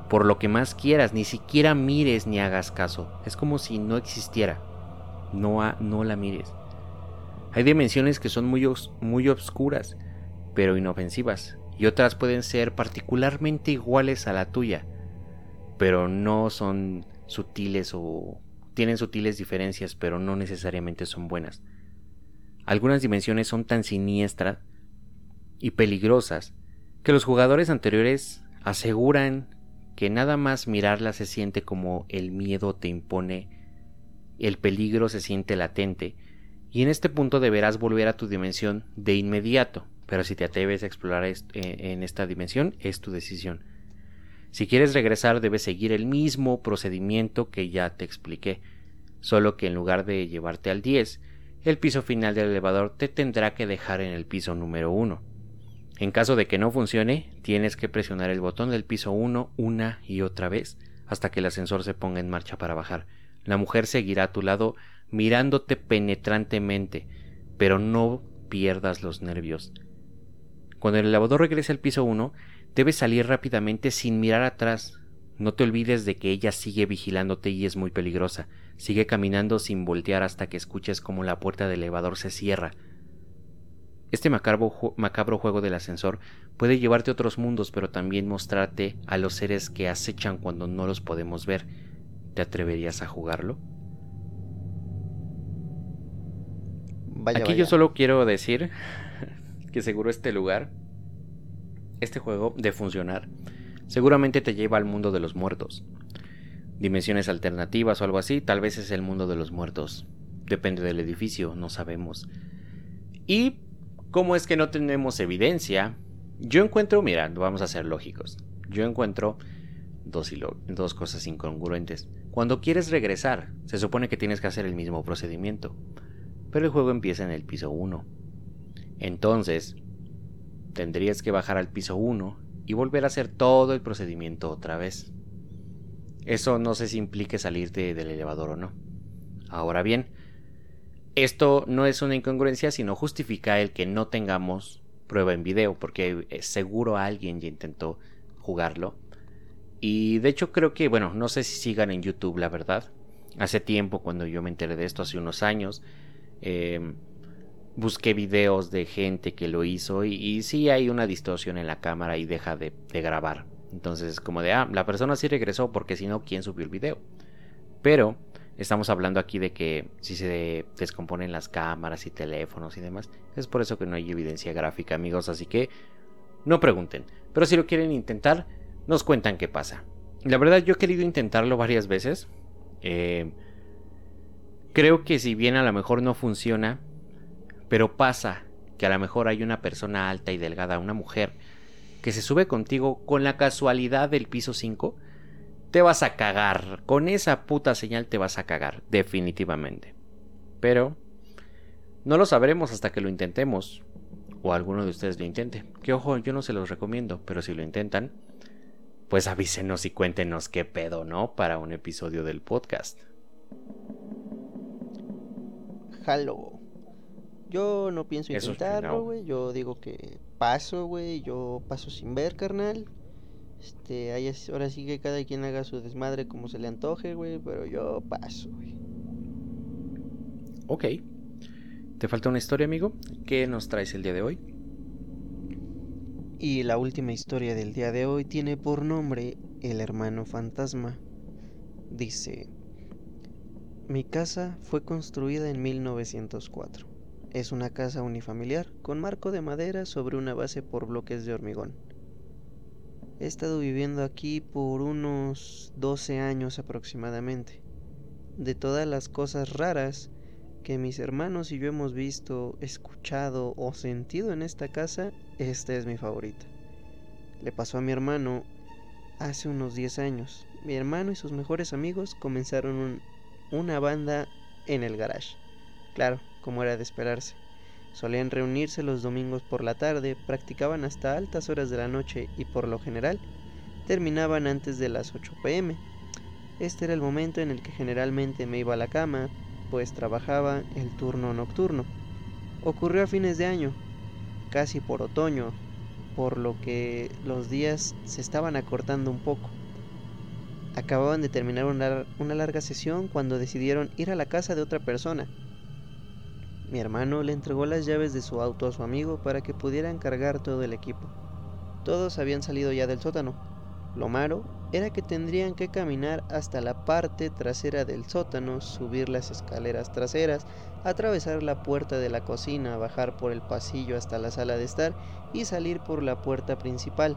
Por lo que más quieras, ni siquiera mires ni hagas caso. Es como si no existiera. No, no la mires. Hay dimensiones que son muy, muy obscuras, pero inofensivas, y otras pueden ser particularmente iguales a la tuya. pero no son sutiles o tienen sutiles diferencias, pero no necesariamente son buenas. Algunas dimensiones son tan siniestras y peligrosas que los jugadores anteriores aseguran que nada más mirarla se siente como el miedo te impone, el peligro se siente latente, y en este punto deberás volver a tu dimensión de inmediato, pero si te atreves a explorar eh, en esta dimensión es tu decisión. Si quieres regresar debes seguir el mismo procedimiento que ya te expliqué, solo que en lugar de llevarte al 10, el piso final del elevador te tendrá que dejar en el piso número 1. En caso de que no funcione, tienes que presionar el botón del piso 1 una y otra vez hasta que el ascensor se ponga en marcha para bajar. La mujer seguirá a tu lado mirándote penetrantemente, pero no pierdas los nervios. Cuando el elevador regrese al piso 1, debes salir rápidamente sin mirar atrás. No te olvides de que ella sigue vigilándote y es muy peligrosa. Sigue caminando sin voltear hasta que escuches como la puerta del elevador se cierra. Este macabro, macabro, juego del ascensor puede llevarte a otros mundos, pero también mostrarte a los seres que acechan cuando no los podemos ver. ¿Te atreverías a jugarlo? Aquí yo solo quiero decir que seguro este lugar, este juego de funcionar, seguramente te lleva al mundo de los muertos. Dimensiones alternativas o algo así, tal vez es el mundo de los muertos. Depende del edificio, no sabemos. Y ¿Cómo es que no tenemos evidencia? Yo encuentro, mira, vamos a ser lógicos. Yo encuentro dos, dos cosas incongruentes. Cuando quieres regresar, se supone que tienes que hacer el mismo procedimiento. Pero el juego empieza en el piso 1. Entonces, tendrías que bajar al piso 1 y volver a hacer todo el procedimiento otra vez. Eso no sé si implique salirte del elevador o no. Ahora bien, esto no es una incongruencia, sino justifica el que no tengamos prueba en video, porque eh, seguro alguien ya intentó jugarlo. Y de hecho creo que, bueno, no sé si sigan en YouTube, la verdad. Hace tiempo, cuando yo me enteré de esto, hace unos años, em, busqué videos de gente que lo hizo y, sí hay una distorsión en la cámara y deja de, de grabar. Entonces, como de, ah, la persona sí regresó porque si no, ¿quién subió el video? Pero Estamos hablando aquí de que si se descomponen las cámaras y teléfonos y demás, es por eso que no hay evidencia gráfica, amigos, así que no pregunten. Pero si lo quieren intentar, nos cuentan qué pasa. La verdad, yo he querido intentarlo varias veces. Eh, creo que si bien a lo mejor no funciona, pero pasa que a lo mejor hay una persona alta y delgada, una mujer, que se sube contigo con la casualidad del piso 5 te vas a cagar. Con esa puta señal te vas a cagar, definitivamente. Pero no lo sabremos hasta que lo intentemos. O alguno de ustedes lo intente. Que ojo, yo no se los recomiendo, pero si lo intentan, pues avísenos y cuéntenos qué pedo, ¿no? Para un episodio del podcast. Halo. Yo no pienso intentarlo, güey. Yo digo que paso, güey. Yo paso sin ver, carnal. Este, ahora sí que cada quien haga su desmadre como se le antoje, güey, pero yo paso, güey. Ok. ¿Te falta una historia, amigo? ¿Qué nos traes el día de hoy? Y la última historia del día de hoy tiene por nombre El hermano fantasma. Dice, mi casa fue construida en 1904. Es una casa unifamiliar con marco de madera sobre una base por bloques de hormigón. He estado viviendo aquí por unos 12 años aproximadamente. De todas las cosas raras que mis hermanos y yo hemos visto, escuchado o sentido en esta casa, esta es mi favorita. Le pasó a mi hermano hace unos 10 años. Mi hermano y sus mejores amigos comenzaron una banda en el garage. Claro, como era de esperarse. Solían reunirse los domingos por la tarde, practicaban hasta altas horas de la noche y por lo general terminaban antes de las 8 pm. Este era el momento en el que generalmente me iba a la cama, pues trabajaba el turno nocturno. Ocurrió a fines de año, casi por otoño, por lo que los días se estaban acortando un poco. Acababan de terminar una, larga sesión cuando decidieron ir a la casa de otra persona mi hermano le entregó las llaves de su auto a su amigo para que pudieran cargar todo el equipo. Todos habían salido ya del sótano. Lomaro era que tendrían que caminar hasta la parte trasera del sótano, subir las escaleras traseras, atravesar la puerta de la cocina, bajar por el pasillo hasta la sala de estar y salir por la puerta principal.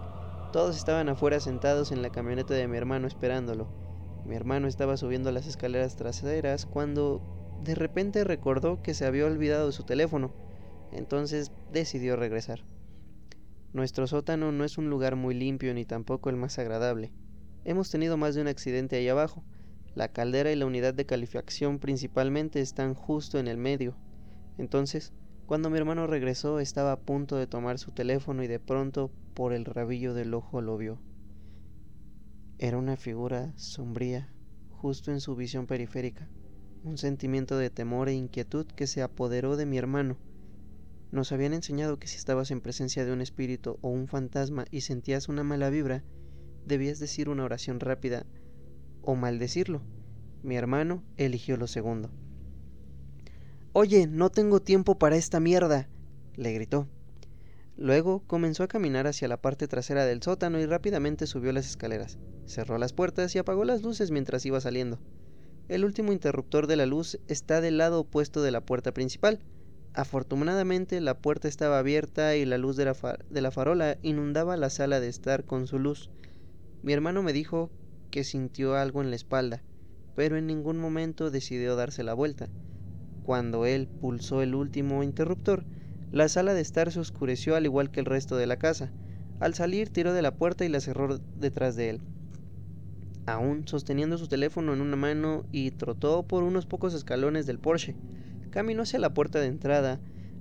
Todos estaban afuera sentados en la camioneta de mi hermano esperándolo. Mi hermano estaba subiendo las escaleras traseras cuando de repente recordó que se había olvidado su teléfono. Entonces decidió regresar. Nuestro sótano no es un lugar muy limpio ni tampoco el más agradable. Hemos tenido más de un accidente ahí abajo. La caldera y la unidad de calefacción principalmente están justo en el medio. Entonces, cuando mi hermano regresó estaba a punto de tomar su teléfono y de pronto por el rabillo del ojo lo vio. Era una figura sombría, justo en su visión periférica, un sentimiento de temor e inquietud que se apoderó de mi hermano. Nos habían enseñado que si estabas en presencia de un espíritu o un fantasma y sentías una mala vibra, debías decir una oración rápida o maldecirlo. Mi hermano eligió lo segundo. Oye, no tengo tiempo para esta mierda, le gritó. Luego comenzó a caminar hacia la parte trasera del sótano y rápidamente subió las escaleras, cerró las puertas y apagó las luces mientras iba saliendo. El último interruptor de la luz está del lado opuesto de la puerta principal. Afortunadamente la puerta estaba abierta y la luz de la, farola inundaba la sala de estar con su luz. Mi hermano me dijo que sintió algo en la espalda, pero en ningún momento decidió darse la vuelta. Cuando él pulsó el último interruptor, la sala de estar se oscureció al igual que el resto de la casa. Al salir tiró de la puerta y la cerró detrás de él. Aún sosteniendo su teléfono en una mano y trotó por unos pocos escalones del Porsche. Caminó hacia la puerta de entrada.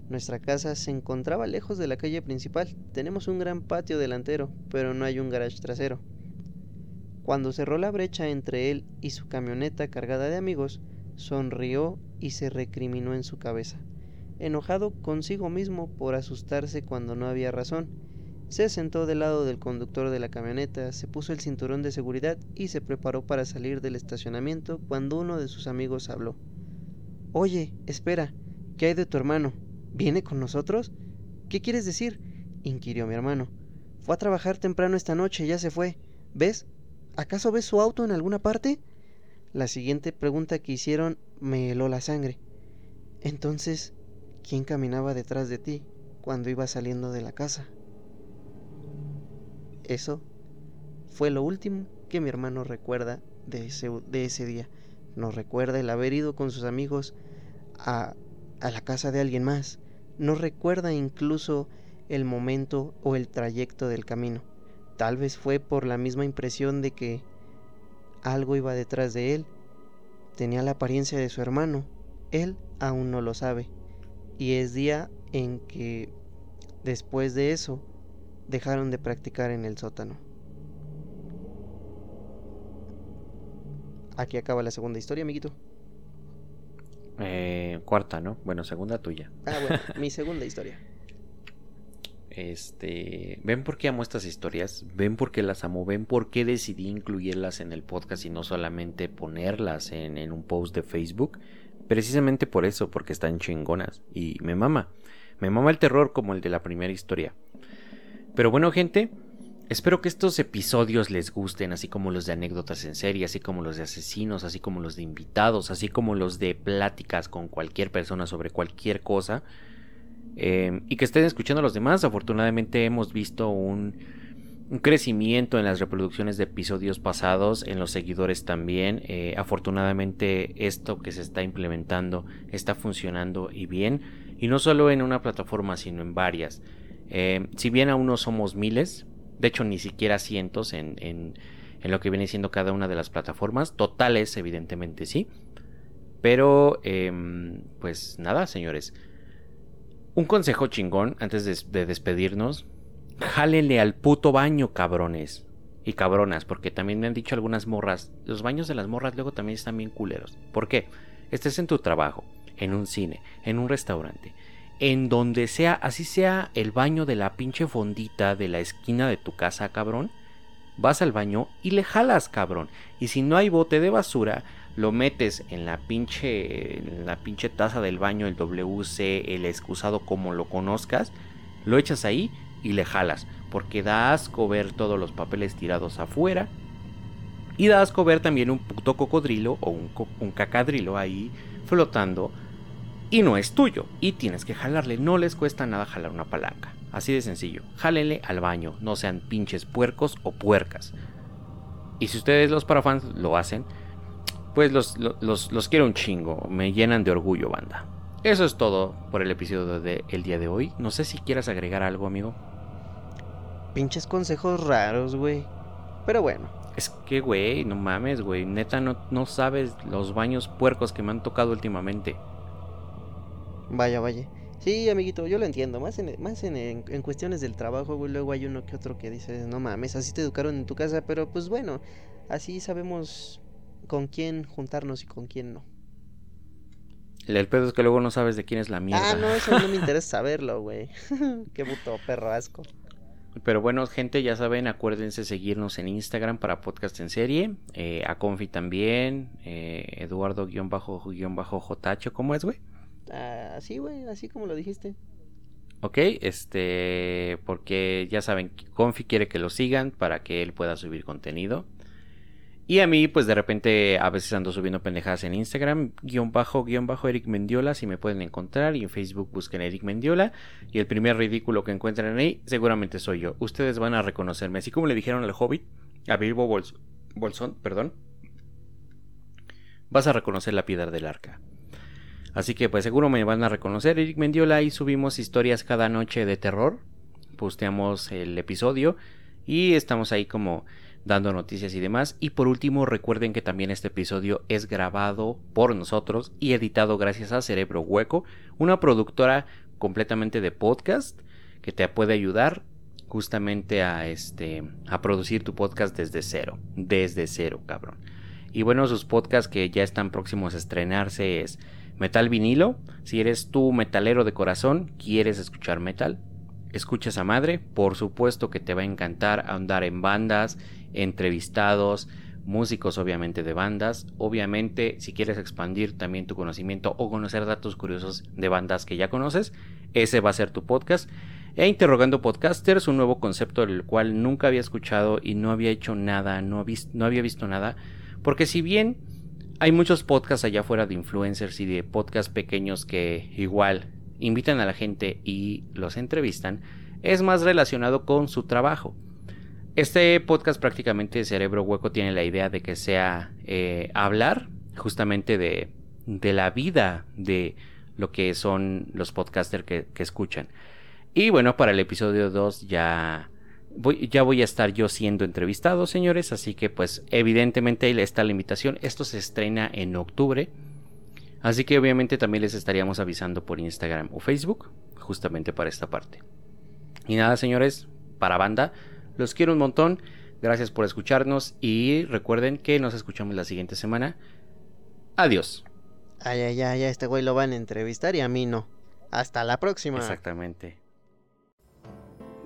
Nuestra casa se encontraba lejos de la calle principal. Tenemos un gran patio delantero, pero no hay un garage trasero. Cuando cerró la brecha entre él y su camioneta cargada de amigos, sonrió y se recriminó en su cabeza, enojado consigo mismo por asustarse cuando no había razón. Se sentó del lado del conductor de la camioneta, se puso el cinturón de seguridad y se preparó para salir del estacionamiento cuando uno de sus amigos habló. Oye, espera, ¿qué hay de tu hermano? ¿Viene con nosotros? ¿Qué quieres decir? inquirió mi hermano. Fue a trabajar temprano esta noche, ya se fue. ¿Ves? ¿Acaso ves su auto en alguna parte? La siguiente pregunta que hicieron me heló la sangre. Entonces, ¿quién caminaba detrás de ti cuando ibas saliendo de la casa? Eso fue lo último que mi hermano recuerda de ese, de ese día. No recuerda el haber ido con sus amigos a, a la casa de alguien más. No recuerda incluso el momento o el trayecto del camino. Tal vez fue por la misma impresión de que algo iba detrás de él. Tenía la apariencia de su hermano. Él aún no lo sabe. Y es día en que, después de eso, dejaron de practicar en el sótano. Aquí acaba la segunda historia, amiguito. Eh, cuarta, ¿no? Bueno, segunda tuya. Ah, bueno, mi segunda historia. Este, ¿ven por qué amo estas historias? ¿Ven por qué las amo? ¿Ven por qué decidí incluirlas en el podcast y no solamente ponerlas en, en un post de Facebook? Precisamente por eso, porque están chingonas y me mama. Me mama el terror como el de la primera historia. Pero bueno, gente, espero que estos episodios les gusten, así como los de anécdotas en serie, así como los de asesinos, así como los de invitados, así como los de pláticas con cualquier persona sobre cualquier cosa. Eh, y que estén escuchando a los demás. Afortunadamente hemos visto un, crecimiento en las reproducciones de episodios pasados, en los seguidores también. Eh, afortunadamente esto que se está implementando está funcionando y bien. Y no solo en una plataforma, sino en varias. Eh, si bien aún no somos miles, de hecho ni siquiera cientos en, lo que viene siendo cada una de las plataformas, totales evidentemente sí. Pero, eh, pues nada, señores. Un consejo chingón antes de, de despedirnos. Jálenle al puto baño, cabrones. Y cabronas, porque también me han dicho algunas morras. Los baños de las morras luego también están bien culeros. ¿Por qué? Estés en tu trabajo, en un cine, en un restaurante, en donde sea, así sea el baño de la pinche fondita de la esquina de tu casa, cabrón. Vas al baño y le jalas, cabrón. Y si no hay bote de basura, lo metes en la pinche la pinche taza del baño, el WC, el excusado como lo conozcas, lo echas ahí y le jalas, porque da asco ver todos los papeles tirados afuera Y da asco ver también un puto cocodrilo o un, co- un cacadrilo ahí flotando y no es tuyo. Y tienes que jalarle. No les cuesta nada jalar una palanca. Así de sencillo. Jálenle al baño. No sean pinches puercos o puercas. Y si ustedes los parafans lo hacen, pues los, los, los- los quiero un chingo. Me llenan de orgullo, banda. Eso es todo por el episodio del día de hoy. No sé si quieras agregar algo, amigo. Pinches consejos raros, güey. Pero bueno, Es que, güey, no mames, güey. Neta, no, no sabes los baños puercos que me han tocado últimamente. Vaya, vaya. Sí, amiguito, yo lo entiendo. Más en, más en, en- en cuestiones del trabajo, güey. Luego hay uno que otro que dice, no mames, así te educaron en tu casa. Pero pues bueno, así sabemos con quién juntarnos y con quién no. El pedo es que luego no sabes de quién es la mierda. Ah, no, eso no me interesa saberlo, güey. Qué puto perro asco. Pero bueno, gente, ya saben, acuérdense seguirnos en Instagram para podcast en serie. eh, a Confi también. eh, Eduardo-JH. ¿Cómo es, güey? Así, güey, así como lo dijiste. Ok, este. Porque ya saben, Confi quiere que lo sigan para que él pueda subir contenido. Y a mí, pues de repente, a veces ando subiendo pendejadas en Instagram, guion bajo, guion bajo Eric Mendiola, si me pueden encontrar. Y en Facebook busquen Eric Mendiola. Y el primer ridículo que encuentren ahí, seguramente soy yo. Ustedes van a reconocerme. Así como le dijeron al Hobbit, a Bilbo Bols- Bolsón, perdón. Vas a reconocer la piedra del arca. Así que pues seguro me van a reconocer Eric Mendiola y subimos historias cada noche de terror. Posteamos el episodio y estamos ahí como dando noticias y demás. Y por último recuerden que también este episodio es grabado por nosotros y editado gracias a Cerebro Hueco, una productora completamente de podcast que te puede ayudar justamente a este a producir tu podcast desde cero, desde cero, cabrón. Y bueno, sus podcasts que ya están próximos a estrenarse es Metal Vinilo. Si eres tú metalero de corazón, quieres escuchar metal, escucha esa madre. Por supuesto que te va a encantar andar en bandas, entrevistados, músicos obviamente de bandas. Obviamente, si quieres expandir también tu conocimiento o conocer datos curiosos de bandas que ya conoces, ese va a ser tu podcast. E Interrogando Podcasters, un nuevo concepto del cual nunca había escuchado y no había hecho nada, no había visto nada. Porque si bien hay muchos podcasts allá afuera de influencers y de podcasts pequeños que igual invitan a la gente y los entrevistan, es más relacionado con su trabajo. Este podcast prácticamente Cerebro Hueco tiene la idea de que sea eh, hablar justamente de, de la vida de lo que son los podcasters que, que escuchan. Y bueno, para el episodio 2 ya voy, ya voy a estar yo siendo entrevistado, señores. Así que pues evidentemente ahí está la invitación. Esto se estrena en octubre. Así que obviamente también les estaríamos avisando por Instagram o Facebook, justamente para esta parte. Y nada, señores, para banda, los quiero un montón. Gracias por escucharnos y recuerden que nos escuchamos la siguiente semana. Adiós. Ay, ay, ay, este güey lo van a entrevistar y a mí no. Hasta la próxima. Exactamente.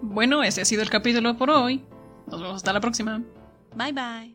Bueno, ese ha sido el capítulo por hoy. Nos vemos hasta la próxima. Bye bye.